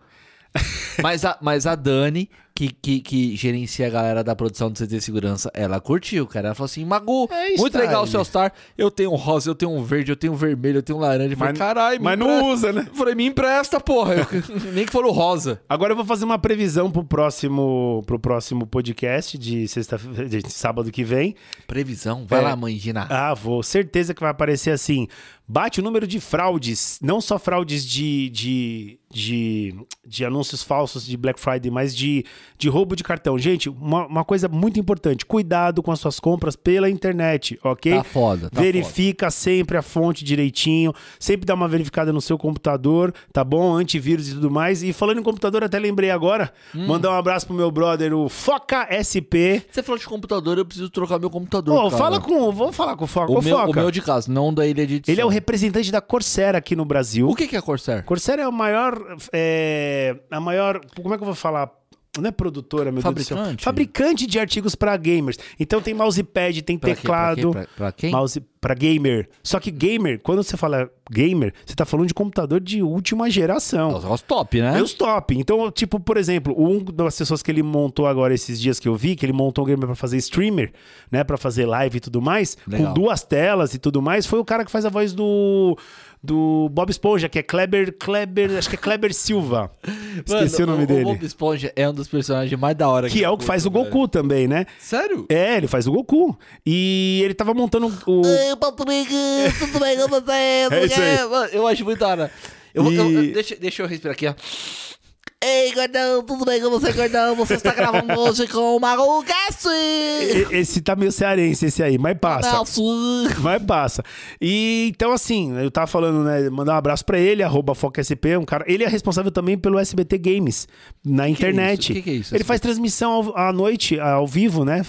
mas, a, mas a Dani, que, que, que gerencia a galera da produção do CT Segurança, ela curtiu, cara. Ela falou assim: Magu, É muito style. legal o seu Star. Eu tenho um rosa, eu tenho um verde, eu tenho um vermelho, eu tenho um laranja. Eu falei, caralho, me Mas empresta." não usa, né? Eu falei, me empresta, porra. Eu- Nem que for o rosa. Agora eu vou fazer uma previsão pro próximo, pro próximo podcast de sexta de sábado que vem. Previsão, vai É. lá, mãe Gina. Ah, vou. Certeza que vai aparecer assim. Bate o número de fraudes, não só fraudes de, de, de, de anúncios falsos de Black Friday, mas de, de roubo de cartão. Gente, uma, uma coisa muito importante: cuidado com as suas compras pela internet, ok? Tá foda, tá Verifica sempre a fonte direitinho, sempre dá uma verificada no seu computador, tá bom? Antivírus e tudo mais. E falando em computador, até lembrei agora, Hum. mandar um abraço pro meu brother, o Foca SP. Você falou de computador, eu preciso trocar meu computador. Cara. fala com. Vou falar com o Foca. o Ô, meu, o Foca. meu de casa, não da ilha de. Ele é o representante da Corsair aqui no Brasil. O que, que é Corsair? Corsair é a maior. é, a maior. Como é que eu vou falar? Não é produtora, meu Deus do céu. Fabricante? Fabricante de artigos para gamers. Então tem mousepad, tem Pra quê? teclado. Pra, quê? Pra, pra quem? Mouse para gamer. Só que gamer, quando você fala gamer, você tá falando de computador de última É geração. os negócios top, né? É os top. Então, tipo, por exemplo, um das pessoas que ele montou agora esses dias que eu vi, que ele montou um gamer pra fazer streamer, né, Pra fazer live e tudo mais, Legal. com duas telas e tudo mais, foi o cara que faz a voz do do Bob Esponja, que é Kleber, Kleber, acho que é Kleber Silva. Esqueci Mano, o nome O dele. Bob Esponja é um dos personagens mais da hora Que é eu o que faz o Goku velho. também, né? Sério? É, ele faz o Goku. E ele tava montando o. Ei, Patrick, tudo bem com você? É isso aí. Mano, eu acho muito da hora. Eu, vou- eu- E- eu- deixa, deixa eu respirar aqui, ó. Ei, gordão, tudo bem com você, gordão? Você está gravando hoje com o! E- Esse tá meio cearense, esse aí, mas passa. Mas passa. E então, assim, eu tava falando, né? Mandar um abraço pra ele, arroba FocaSP, um cara. Ele é responsável também pelo SBT Games na internet. isso? Que que é isso, Ele faz transmissão ao- à noite, ao vivo, né?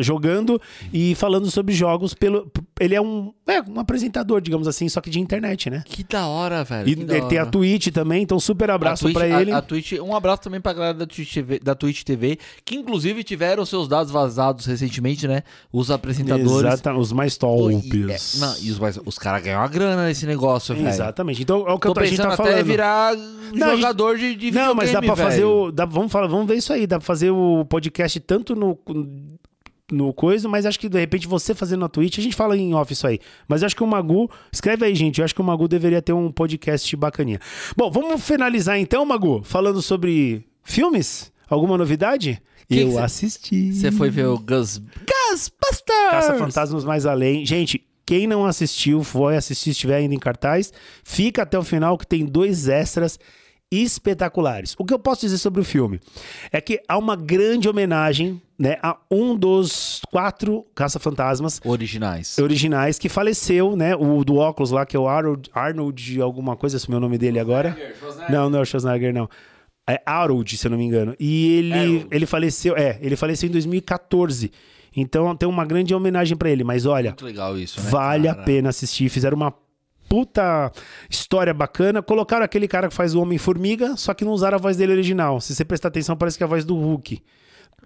Jogando e falando sobre jogos pelo. Ele é um, é, um apresentador, digamos assim, só que de internet, né? Que da hora, velho. E ele tem a. Twitch também, então super abraço a Twitch, pra a- ele. A, Twitch, um abraço também pra galera da Twitch, TV, da Twitch TV, que inclusive tiveram seus dados vazados recentemente, né? Os apresentadores. Exata, os mais tops. é, não, e os, mais- os caras ganham uma grana nesse negócio, velho. Exatamente. Então é o que Tô a gente tá até falando. virar Não, a gente- jogador de, de Não, mas dá pra fazer velho. o. dá- vamos, falar, vamos ver isso aí. Dá pra fazer o podcast tanto no. No coisa, mas acho que de repente você fazendo na Twitch, a gente fala em off isso aí. Mas acho que o Magu. Escreve aí, gente. Eu acho que o Magu deveria ter um podcast bacaninha. Bom, vamos finalizar então, Magu, falando sobre filmes? Alguma novidade? Que que eu cê- assisti. Você foi ver o Gus... Ghostbusters! Caça Fantasmas Mais Além. Gente, quem não assistiu, foi assistir, se estiver ainda em cartaz, fica até o final que tem dois extras espetaculares. O que eu posso dizer sobre o filme é que há uma grande homenagem, né, a um dos quatro caça-fantasmas Originais. originais que faleceu, né, o do óculos lá que é o Arnold, Arnold alguma coisa, esse é o meu nome dele agora. Não, não é o Schwarzenegger, não. É Harold, se eu não me engano. E ele, Harold. ele faleceu, é, ele faleceu em 2014. Então tem uma grande homenagem pra ele, mas olha, Muito legal isso, né? vale cara? a pena assistir. Fizeram uma puta história bacana. Colocaram aquele cara que faz o Homem-Formiga, só que não usaram a voz dele original. Se você prestar atenção, parece que é a voz do Hulk.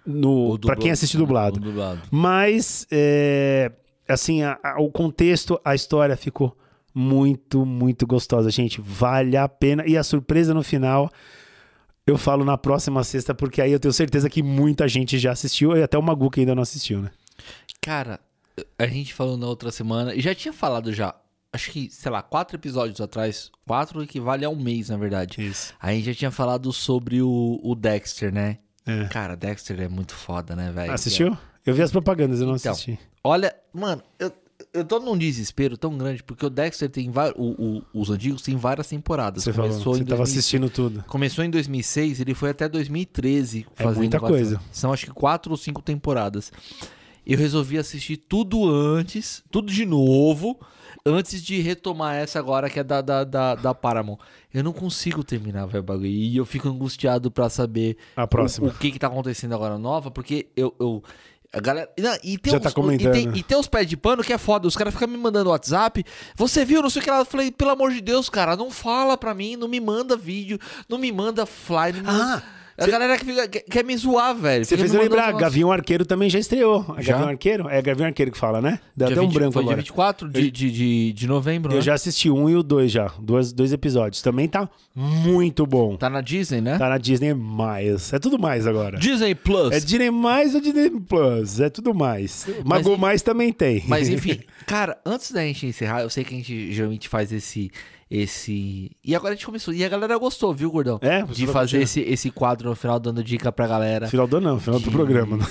No, dublo- quem assiste dublado. dublado. Mas, é, assim, a- a- o contexto, a história ficou muito, muito gostosa, gente. Vale a pena. E a surpresa no final, eu falo na próxima sexta, porque aí eu tenho certeza que muita gente já assistiu, e até o Magu que ainda não assistiu, né? Cara, a gente falou na outra semana, e já tinha falado já, acho que, sei lá, quatro episódios atrás, quatro equivale a um mês, na verdade. Isso. A gente já tinha falado sobre o, o Dexter, né? É. Cara, Dexter é muito foda, né, velho? Assistiu? Eu vi as propagandas, eu não Então, assisti. Olha, mano, eu, eu tô num desespero tão grande, porque o Dexter tem vários. os antigos tem várias temporadas. Você falou, Começou você em tava 2000 assistindo tudo. Começou em 2006, ele foi até 2013 É fazendo muita quatro- coisa. São acho que quatro ou cinco temporadas. Eu resolvi assistir tudo antes, tudo de novo, antes de retomar essa agora que é da, da, da, da Paramount. Eu não consigo terminar, velho, o bagulho. E eu fico angustiado pra saber A próxima. O, o que que tá acontecendo agora nova, porque eu... eu a galera. Não, e tem Já uns, tá comentando. E tem, e tem uns pés de pano que é foda. Os caras ficam me mandando WhatsApp. Você viu, não sei o que lá. Eu falei, pelo amor de Deus, cara, não fala pra mim, não me manda vídeo, não me manda fly. Não me A galera que fica- quer, quer me zoar, velho. Você fez eu lembrar, umas- Gavião Arqueiro também já estreou. É Já? Gavião Arqueiro? É Gavião Arqueiro que fala, né? Deu Dia até um 20 branco foi dia agora. 24 de, de, de, de novembro, Eu né? já assisti um e o dois já. Dois, dois episódios. Também tá muito bom. Tá na Disney, né? Tá na Disney mais. É tudo mais agora. Disney Plus. É Disney mais ou Disney Plus? É tudo mais. Mago enfim- mais também tem. Mas enfim, cara, antes da gente encerrar, eu sei que a gente geralmente faz esse. Esse E agora a gente começou. E a galera gostou, viu, Gordão? É, De fazer curtindo. esse, esse quadro no final, dando dica pra galera. Final do ano, não. Final do programa. não.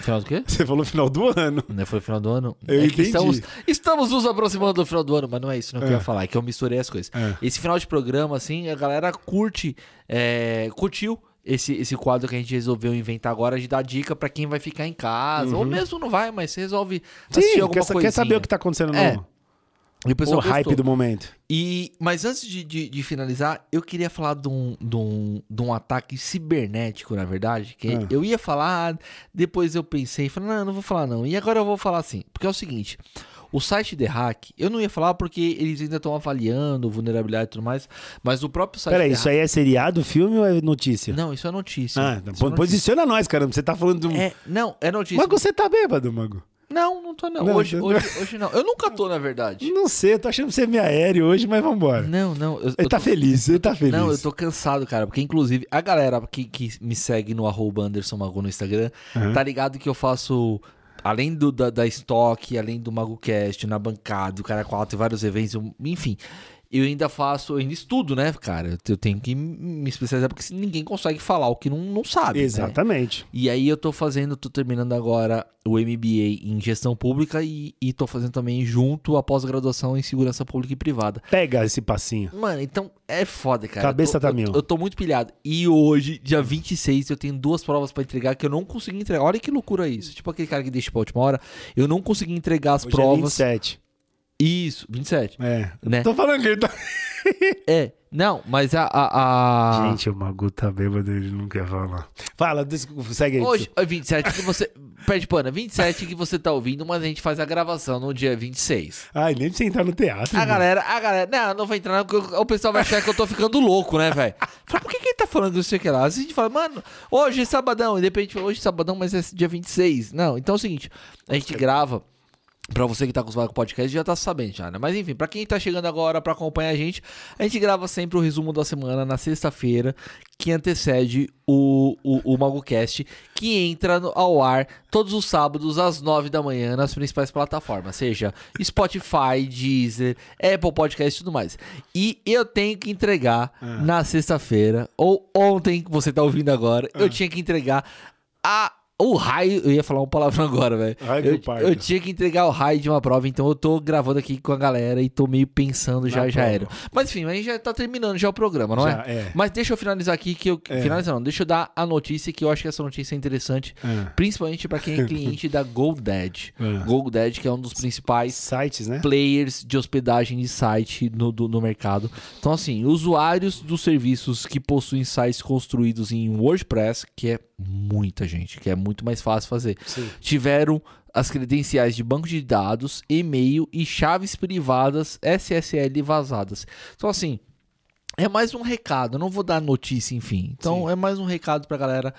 Final do quê? Você falou final do ano. Não foi final do ano? Eu é entendi. estamos, estamos nos aproximando do final do ano, mas não é isso não que eu ia falar, é que eu misturei as coisas. É. Esse final de programa, assim, a galera curte, é, curtiu esse, esse quadro que a gente resolveu inventar agora de dar dica pra quem vai ficar em casa, ou mesmo não vai, mas você resolve assistir Uhum. Sim, alguma coisa. quer saber o que tá acontecendo no, É. E o pessoal hype do momento. E, mas antes de, de, de finalizar, eu queria falar de um, de um, de um ataque cibernético, na verdade. Que Ah. eu ia falar, depois eu pensei, falei, não, não vou falar não. E agora eu vou falar assim, porque é o seguinte. O site The Hack, eu não ia falar porque eles ainda estão avaliando vulnerabilidade e tudo mais, mas o próprio site Peraí, isso aí é seriado, filme ou é notícia? Não, isso é notícia. Ah, então, é notícia. posiciona nós, caramba. Você tá falando de um. É, não, é notícia. Mago, você tá bêbado, Mago? Não, não tô não. Não, hoje, hoje, hoje não. Eu nunca tô, na verdade. Não sei, eu tô achando você meio aéreo hoje, mas vambora. Não, não. Eu, Ele eu tá tô- feliz, ele tá feliz. Não, eu tô cansado, cara. Porque, inclusive, a galera que, que me segue no arroba Anderson Mago no Instagram, Uhum. tá ligado que eu faço. Além do, da, da Stock, além do MagoCast, na bancada, do Cara 4 e vários eventos, eu- enfim. Eu ainda faço, eu ainda estudo, né, cara? Eu tenho que me especializar, porque ninguém consegue falar o que não, não sabe. né? Exatamente. E aí eu tô fazendo, tô terminando agora o MBA em gestão pública e, e tô fazendo também junto a pós-graduação em segurança pública e privada. Pega esse passinho. Mano, então é foda, cara. Cabeça eu tô, tá eu- mil. Eu, tô muito pilhado. E hoje, dia 26, eu tenho duas provas pra entregar que eu não consegui entregar. Olha que loucura isso. Tipo aquele cara que deixa pra última hora. Eu não consegui entregar as Hoje é provas. 27. Isso, 27. É. Né? Tô falando que ele tá. É, não, mas a. a, a... Gente, o Magu tá bêbado, ele não quer falar. Fala, desculpa, segue aí. Hoje, é 27 que você. Perde pano, é 27 que você tá ouvindo, mas a gente faz a gravação no dia 26. Ai, nem você entrar no teatro. A mano. galera, a galera, não, não vai entrar, não, porque o pessoal vai achar que eu tô ficando louco, né, velho? Fala, por que, que ele tá falando isso aqui lá? Às vezes a gente fala, mano, hoje é sabadão, e de repente hoje é sabadão, mas é dia 26. Não, então é o seguinte, a gente grava. Pra você que tá acostumado com o podcast, já tá sabendo já, né? Mas enfim, pra quem tá chegando agora pra acompanhar a gente, a gente grava sempre o resumo da semana na sexta-feira, que antecede o, o, o MagoCast, que entra no- ao ar todos os sábados às nove da manhã nas principais plataformas, seja Spotify, Deezer, Apple Podcast e tudo mais. E eu tenho que entregar na sexta-feira, ou ontem, que você tá ouvindo agora, eu tinha que entregar a. O raio, eu ia falar uma palavra agora, velho. Eu, eu tinha que entregar o raio de uma prova, então eu tô gravando aqui com a galera e tô meio pensando já, Na já prova. era. Mas enfim, a gente já tá terminando já o programa, não Já, é? é. Mas deixa eu finalizar aqui que eu. É. Finalizar não, deixa eu dar a notícia que eu acho que essa notícia é interessante. É. Principalmente pra quem é cliente da GoDaddy. É. GoDaddy, que é um dos principais Sites, né? players de hospedagem de site no, do- no mercado. Então, assim, usuários dos serviços que possuem sites construídos em WordPress, que é muita gente, que é muito mais fácil fazer, Sim. tiveram as credenciais de banco de dados, e-mail e chaves privadas SSL vazadas. Então, assim. É mais um recado, eu não vou dar notícia, enfim. Então, Sim. é mais um recado pra galera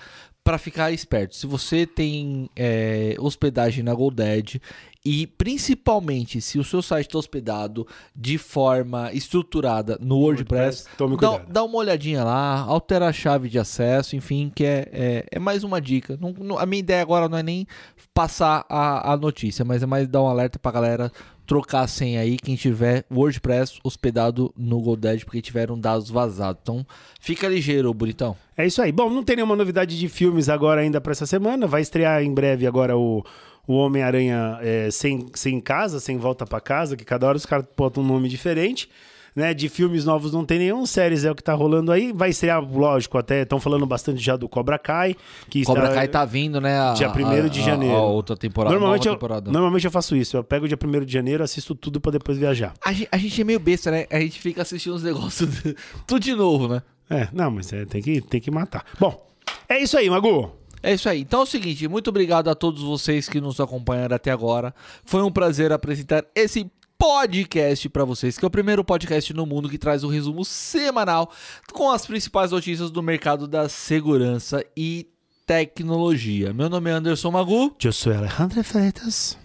para ficar esperto. Se você tem é, hospedagem na GoDaddy e principalmente se o seu site está hospedado de forma estruturada no WordPress, WordPress, tome dá, cuidado. dá uma olhadinha lá, altera a chave de acesso, enfim, que é, é, é mais uma dica. Não- não- a minha ideia agora não é nem passar a, a notícia, mas é mais dar um alerta pra galera trocar a senha aí, quem tiver WordPress hospedado no GoDaddy, porque tiveram dados vazados. Então, fica ligeiro, bonitão. É isso aí. Bom, não tem nenhuma novidade de filmes agora ainda pra essa semana. Vai estrear em breve agora o, o Homem-Aranha é, sem, sem casa, sem volta pra casa, que cada hora os caras botam um nome diferente. Né, de filmes novos não tem nenhum, séries é o que tá rolando aí. Vai estrear, lógico, até estão falando bastante já do Cobra Kai. Que Cobra está- Kai tá vindo, né? A, Dia 1º de a- a- janeiro. A, outra temporada. Normalmente eu, normalmente eu faço isso. Eu pego o dia 1 de janeiro, assisto tudo pra depois viajar. A, a gente é meio besta, né? A gente fica assistindo os negócios tudo de novo, né? É, não, mas é, tem, que, tem que matar. Bom, é isso aí, Magu. É isso aí. Então é o seguinte, muito obrigado a todos vocês que nos acompanharam até agora. Foi um prazer apresentar esse podcast pra vocês, que é o primeiro podcast no mundo que traz um resumo semanal com as principais notícias do mercado da segurança e tecnologia. Meu nome é Anderson Magu. Eu sou Alejandro Freitas.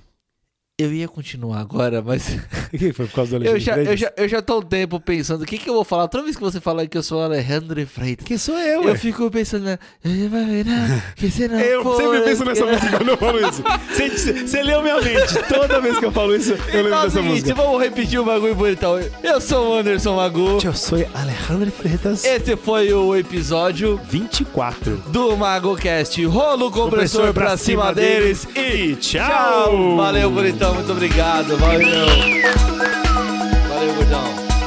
Eu ia continuar agora, mas O que foi por causa do eu Alexandre já, eu, Freitas? já, eu já tô um tempo pensando o que, que eu vou falar. Toda vez que você fala que eu sou Alejandro Freitas, Quem sou eu, eu ué? fico pensando, né? que você não Eu for sempre penso nessa música quando eu falo isso. Você, você- você leu minha mente. Toda vez que eu falo isso, eu lembro Então é o dessa seguinte, música. vamos repetir o bagulho bonitão. Eu sou o Anderson Magu. Eu sou Alejandro Freitas. Esse foi o episódio 24. do MagoCast. Rola o compressor pra cima deles e tchau. Valeu, bonitão. Muito obrigado. Valeu. Valeu, gordão.